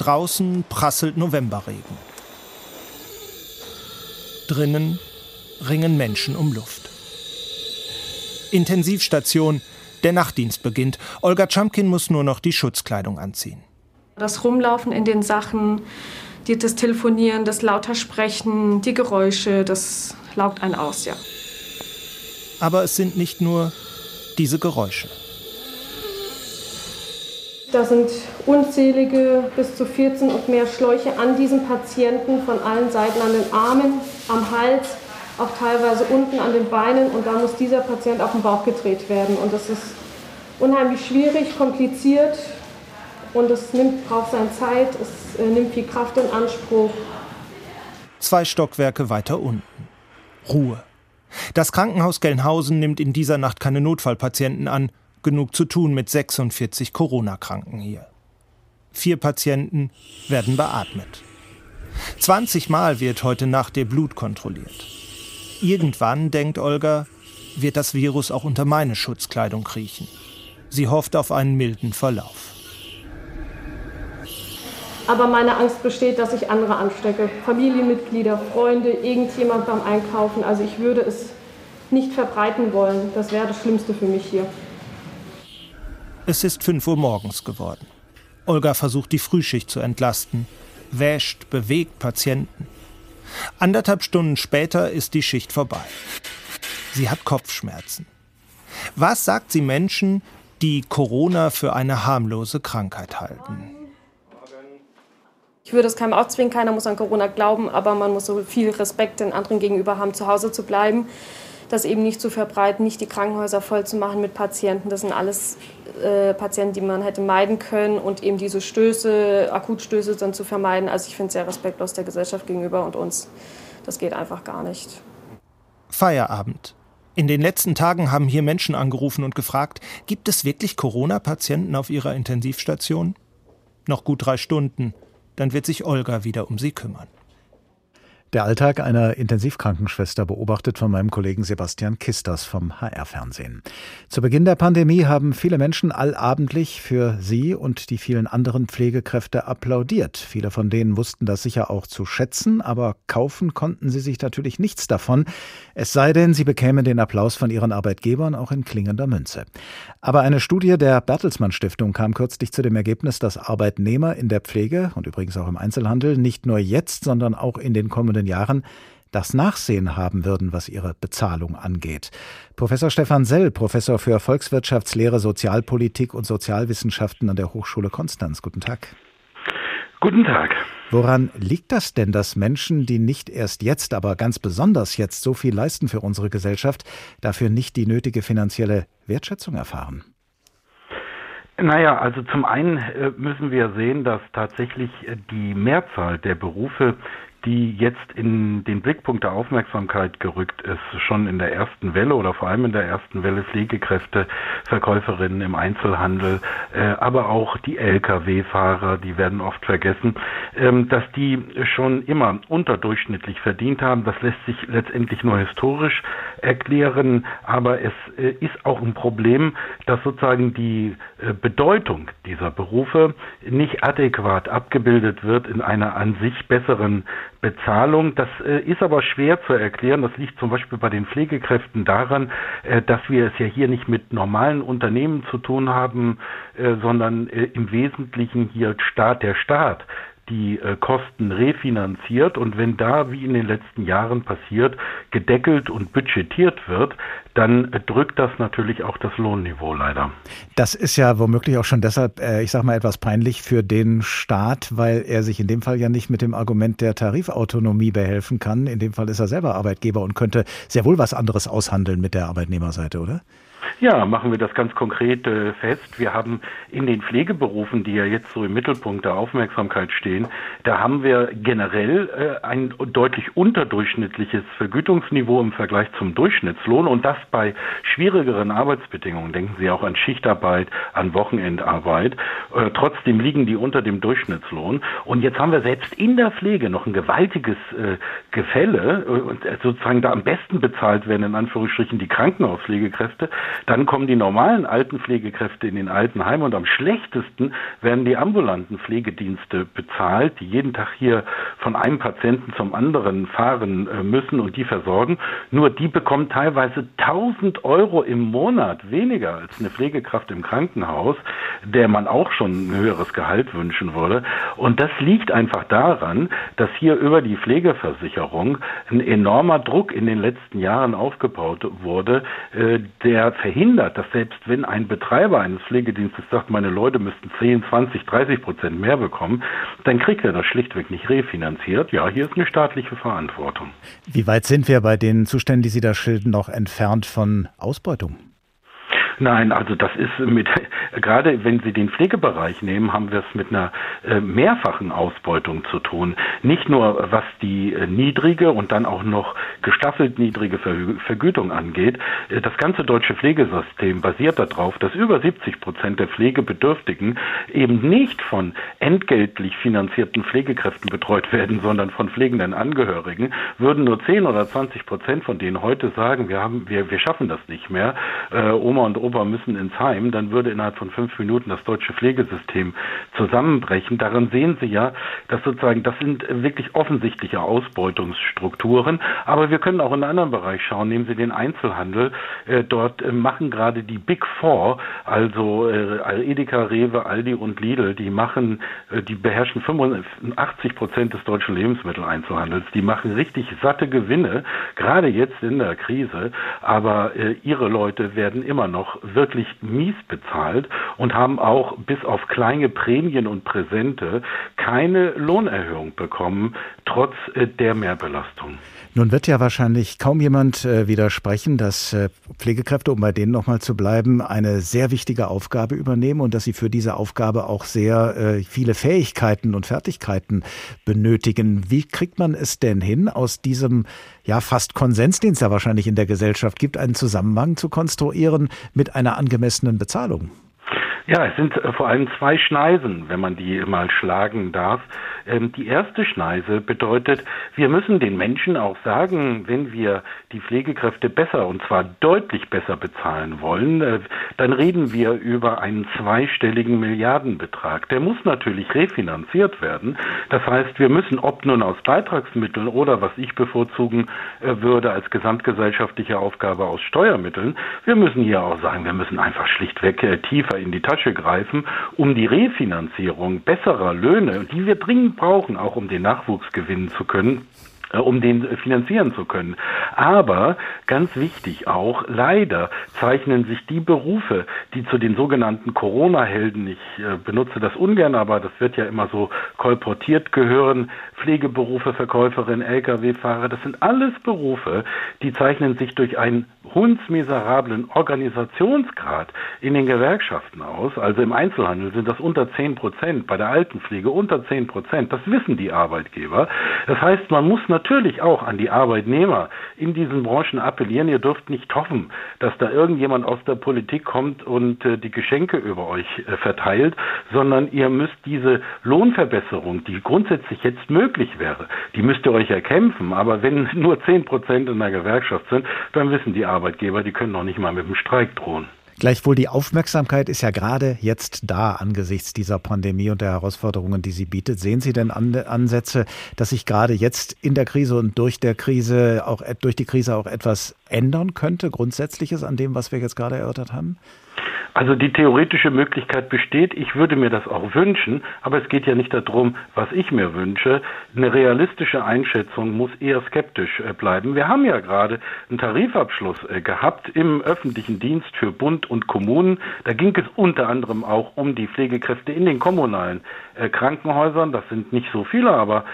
Draußen prasselt Novemberregen. Drinnen ringen Menschen um Luft. Intensivstation. Der Nachtdienst beginnt. Olga Chamkin muss nur noch die Schutzkleidung anziehen. Das Rumlaufen in den Sachen, die, das Telefonieren, das lauter Sprechen, die Geräusche, das laugt einen aus, ja. Aber es sind nicht nur diese Geräusche. Da sind unzählige, bis zu 14 und mehr Schläuche an diesem Patienten von allen Seiten an den Armen, am Hals, auch teilweise unten an den Beinen und da muss dieser Patient auf den Bauch gedreht werden. Und das ist unheimlich schwierig, kompliziert und es nimmt, braucht seine Zeit, es äh, nimmt viel Kraft in Anspruch. Zwei Stockwerke weiter unten. Ruhe. Das Krankenhaus Gelnhausen nimmt in dieser Nacht keine Notfallpatienten an. Genug zu tun mit 46 Corona-Kranken hier. Vier Patienten werden beatmet. 20 Mal wird heute Nacht ihr Blut kontrolliert. Irgendwann, denkt Olga, wird das Virus auch unter meine Schutzkleidung kriechen. Sie hofft auf einen milden Verlauf. Aber meine Angst besteht, dass ich andere anstecke. Familienmitglieder, Freunde, irgendjemand beim Einkaufen. Also ich würde es nicht verbreiten wollen. Das wäre das Schlimmste für mich hier. Es ist 5 Uhr morgens geworden. Olga versucht die Frühschicht zu entlasten, wäscht, bewegt Patienten. Anderthalb Stunden später ist die Schicht vorbei. Sie hat Kopfschmerzen. Was sagt sie Menschen, die Corona für eine harmlose Krankheit halten? Ich würde es keinem aufzwingen, keiner muss an Corona glauben, aber man muss so viel Respekt den anderen gegenüber haben, zu Hause zu bleiben, das eben nicht zu verbreiten, nicht die Krankenhäuser voll zu machen mit Patienten. Das sind alles äh, Patienten, die man hätte meiden können und eben diese Stöße, Akutstöße dann zu vermeiden. Also ich finde es sehr respektlos der Gesellschaft gegenüber und uns. Das geht einfach gar nicht. Feierabend. In den letzten Tagen haben hier Menschen angerufen und gefragt, gibt es wirklich Corona-Patienten auf ihrer Intensivstation? Noch gut drei Stunden dann wird sich Olga wieder um sie kümmern. Der Alltag einer Intensivkrankenschwester beobachtet von meinem Kollegen Sebastian Kisters vom HR-Fernsehen. Zu Beginn der Pandemie haben viele Menschen allabendlich für sie und die vielen anderen Pflegekräfte applaudiert. Viele von denen wussten das sicher auch zu schätzen, aber kaufen konnten sie sich natürlich nichts davon, es sei denn, sie bekämen den Applaus von ihren Arbeitgebern auch in klingender Münze. Aber eine Studie der Bertelsmann Stiftung kam kürzlich zu dem Ergebnis, dass Arbeitnehmer in der Pflege und übrigens auch im Einzelhandel nicht nur jetzt, sondern auch in den kommenden Jahren das Nachsehen haben würden, was ihre Bezahlung angeht. Professor Stefan Sell, Professor für Volkswirtschaftslehre, Sozialpolitik und Sozialwissenschaften an der Hochschule Konstanz. Guten Tag. Guten Tag. Woran liegt das denn, dass Menschen, die nicht erst jetzt, aber ganz besonders jetzt so viel leisten für unsere Gesellschaft, dafür nicht die nötige finanzielle Wertschätzung erfahren? Naja, also zum einen äh, müssen wir sehen, dass tatsächlich äh, die Mehrzahl der Berufe, die jetzt in den Blickpunkt der Aufmerksamkeit gerückt ist, schon in der ersten Welle oder vor allem in der ersten Welle Pflegekräfte, Verkäuferinnen im Einzelhandel, äh, aber auch die Lkw-Fahrer, die werden oft vergessen, ähm, dass die schon immer unterdurchschnittlich verdient haben. Das lässt sich letztendlich nur historisch erklären, aber es äh, ist auch ein Problem, dass sozusagen die äh, Bedeutung dieser Berufe nicht adäquat abgebildet wird in einer an sich besseren Bezahlung. Das äh, ist aber schwer zu erklären. Das liegt zum Beispiel bei den Pflegekräften daran, äh, dass wir es ja hier nicht mit normalen Unternehmen zu tun haben, äh, sondern äh, im Wesentlichen hier Staat der Staat die äh, Kosten refinanziert und wenn da, wie in den letzten Jahren passiert, gedeckelt und budgetiert wird, dann äh, drückt das natürlich auch das Lohnniveau leider. Das ist ja womöglich auch schon deshalb, äh, ich sage mal, etwas peinlich für den Staat, weil er sich in dem Fall ja nicht mit dem Argument der Tarifautonomie behelfen kann. In dem Fall ist er selber Arbeitgeber und könnte sehr wohl was anderes aushandeln mit der Arbeitnehmerseite, oder? Ja, machen wir das ganz konkret äh, fest. Wir haben in den Pflegeberufen, die ja jetzt so im Mittelpunkt der Aufmerksamkeit stehen, da haben wir generell äh, ein deutlich unterdurchschnittliches Vergütungsniveau im Vergleich zum Durchschnittslohn und das bei schwierigeren Arbeitsbedingungen. Denken Sie auch an Schichtarbeit, an Wochenendarbeit. Äh, trotzdem liegen die unter dem Durchschnittslohn. Und jetzt haben wir selbst in der Pflege noch ein gewaltiges äh, Gefälle äh, und äh, sozusagen da am besten bezahlt werden in Anführungsstrichen die Krankenhauspflegekräfte. Dann kommen die normalen Altenpflegekräfte in den Altenheimen und am schlechtesten werden die ambulanten Pflegedienste bezahlt, die jeden Tag hier von einem Patienten zum anderen fahren äh, müssen und die versorgen. Nur die bekommen teilweise 1000 Euro im Monat weniger als eine Pflegekraft im Krankenhaus, der man auch schon ein höheres Gehalt wünschen würde. Und das liegt einfach daran, dass hier über die Pflegeversicherung ein enormer Druck in den letzten Jahren aufgebaut wurde, äh, der verhindert, dass selbst wenn ein Betreiber eines Pflegedienstes sagt, meine Leute müssten 10, 20, 30 Prozent mehr bekommen, dann kriegt er das schlichtweg nicht refinanziert. Ja, hier ist eine staatliche Verantwortung. Wie weit sind wir bei den Zuständen, die Sie da schildern, noch entfernt von Ausbeutung? Nein, also das ist mit, gerade wenn Sie den Pflegebereich nehmen, haben wir es mit einer äh, mehrfachen Ausbeutung zu tun. Nicht nur was die äh, niedrige und dann auch noch gestaffelt niedrige Vergütung angeht. Äh, das ganze deutsche Pflegesystem basiert darauf, dass über 70 Prozent der Pflegebedürftigen eben nicht von entgeltlich finanzierten Pflegekräften betreut werden, sondern von pflegenden Angehörigen, würden nur 10 oder 20 Prozent von denen heute sagen, wir haben, wir, wir schaffen das nicht mehr. Oma und Opa müssen ins Heim, dann würde innerhalb von fünf Minuten das deutsche Pflegesystem zusammenbrechen. Daran sehen Sie ja, dass sozusagen, das sind wirklich offensichtliche Ausbeutungsstrukturen. Aber wir können auch in einen anderen Bereich schauen. Nehmen Sie den Einzelhandel. Äh, dort äh, machen gerade die Big Four, also äh, Edeka, Rewe, Aldi und Lidl, die machen, die beherrschen 85 Prozent des deutschen Lebensmitteleinzelhandels. Die machen richtig satte Gewinne, gerade jetzt in der Krise. Aber ihre Leute werden immer noch wirklich mies bezahlt und haben auch bis auf kleine Prämien und Präsente keine Lohnerhöhung bekommen, trotz äh, der Mehrbelastung. Nun wird ja wahrscheinlich kaum jemand äh, widersprechen, dass äh, Pflegekräfte, um bei denen nochmal zu bleiben, eine sehr wichtige Aufgabe übernehmen und dass sie für diese Aufgabe auch sehr äh, viele Fähigkeiten und Fertigkeiten benötigen. Wie kriegt man es denn hin, aus diesem ja fast Konsens, den es ja wahrscheinlich in der Gesellschaft gibt, einen Zusammenhang zu konstruieren mit einer angemessenen Bezahlung? Ja, es sind äh, vor allem zwei Schneisen, wenn man die mal schlagen darf. Ähm, die erste Schneise bedeutet, wir müssen den Menschen auch sagen, wenn wir die Pflegekräfte besser und zwar deutlich besser bezahlen wollen, äh, dann reden wir über einen zweistelligen Milliardenbetrag. Der muss natürlich refinanziert werden. Das heißt, wir müssen, ob nun aus Beitragsmitteln oder was ich bevorzugen äh, würde als gesamtgesellschaftliche Aufgabe aus Steuermitteln, wir müssen hier auch sagen, wir müssen einfach schlichtweg tiefer in die Tasche greifen, um die Refinanzierung besserer Löhne, die wir dringend brauchen, auch um den Nachwuchs gewinnen zu können, äh, um den finanzieren zu können. Aber ganz wichtig auch, leider zeichnen sich die Berufe, die zu den sogenannten Corona-Helden, ich äh, benutze das ungern, aber das wird ja immer so kolportiert, gehören Pflegeberufe, Verkäuferin, Lkw-Fahrer, das sind alles Berufe, die zeichnen sich durch einen hundsmiserablen Organisationsgrad in den Gewerkschaften aus. Also im Einzelhandel sind das unter 10 Prozent, bei der Altenpflege unter 10 Prozent. Das wissen die Arbeitgeber. Das heißt, man muss natürlich auch an die Arbeitnehmer in diesen Branchen appellieren. Ihr dürft nicht hoffen, dass da irgendjemand aus der Politik kommt und äh, die Geschenke über euch äh, verteilt, sondern ihr müsst diese Lohnverbesserung, die grundsätzlich jetzt möglich wäre, die müsst ihr euch erkämpfen. Aber wenn nur zehn Prozent in der Gewerkschaft sind, dann wissen die Arbeitgeber, die können noch nicht mal mit dem Streik drohen. Gleichwohl die Aufmerksamkeit ist ja gerade jetzt da angesichts dieser Pandemie und der Herausforderungen, die sie bietet. Sehen Sie denn Ansätze, dass sich gerade jetzt in der Krise und durch der Krise auch durch die Krise auch etwas ändern könnte, grundsätzliches an dem, was wir jetzt gerade erörtert haben? Also die theoretische Möglichkeit besteht. Ich würde mir das auch wünschen, aber es geht ja nicht darum, was ich mir wünsche. Eine realistische Einschätzung muss eher skeptisch äh, bleiben. Wir haben ja gerade einen Tarifabschluss äh, gehabt im öffentlichen Dienst für Bund und Kommunen. Da ging es unter anderem auch um die Pflegekräfte in den kommunalen äh, Krankenhäusern. Das sind nicht so viele, aber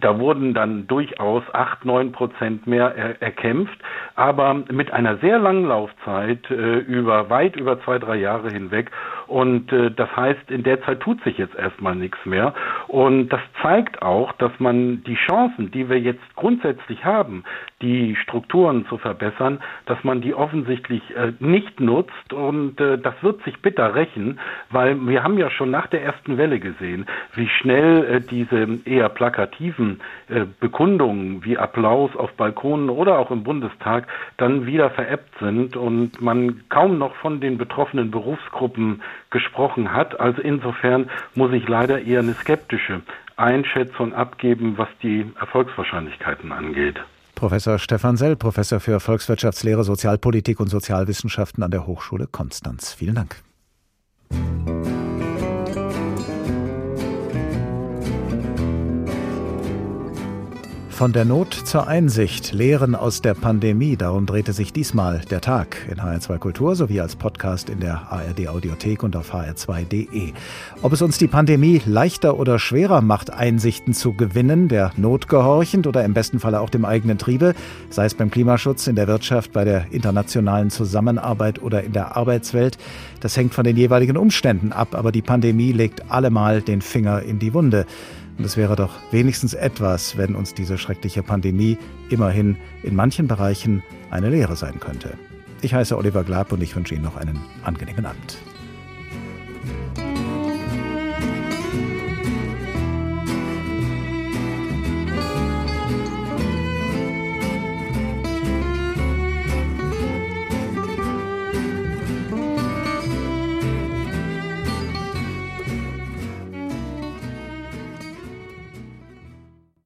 da wurden dann durchaus acht, neun Prozent mehr erkämpft, aber mit einer sehr langen Laufzeit über weit über zwei drei Jahre hinweg. Und äh, das heißt, in der Zeit tut sich jetzt erstmal nichts mehr. Und das zeigt auch, dass man die Chancen, die wir jetzt grundsätzlich haben, die Strukturen zu verbessern, dass man die offensichtlich äh, nicht nutzt. Und äh, das wird sich bitter rächen, weil wir haben ja schon nach der ersten Welle gesehen, wie schnell äh, diese eher plakativen äh, Bekundungen wie Applaus auf Balkonen oder auch im Bundestag dann wieder veräppt sind und man kaum noch von den betroffenen Berufsgruppen gesprochen hat. Also insofern muss ich leider eher eine skeptische Einschätzung abgeben, was die Erfolgswahrscheinlichkeiten angeht. Professor Stefan Sell, Professor für Volkswirtschaftslehre, Sozialpolitik und Sozialwissenschaften an der Hochschule Konstanz. Vielen Dank. Von der Not zur Einsicht, Lehren aus der Pandemie, darum drehte sich diesmal der Tag in HR2 Kultur sowie als Podcast in der ARD Audiothek und auf hr2.de. Ob es uns die Pandemie leichter oder schwerer macht, Einsichten zu gewinnen, der Not gehorchend oder im besten Falle auch dem eigenen Triebe, sei es beim Klimaschutz, in der Wirtschaft, bei der internationalen Zusammenarbeit oder in der Arbeitswelt, das hängt von den jeweiligen Umständen ab, aber die Pandemie legt allemal den Finger in die Wunde. Und es wäre doch wenigstens etwas, wenn uns diese schreckliche Pandemie immerhin in manchen Bereichen eine Lehre sein könnte. Ich heiße Oliver Glab und ich wünsche Ihnen noch einen angenehmen Abend.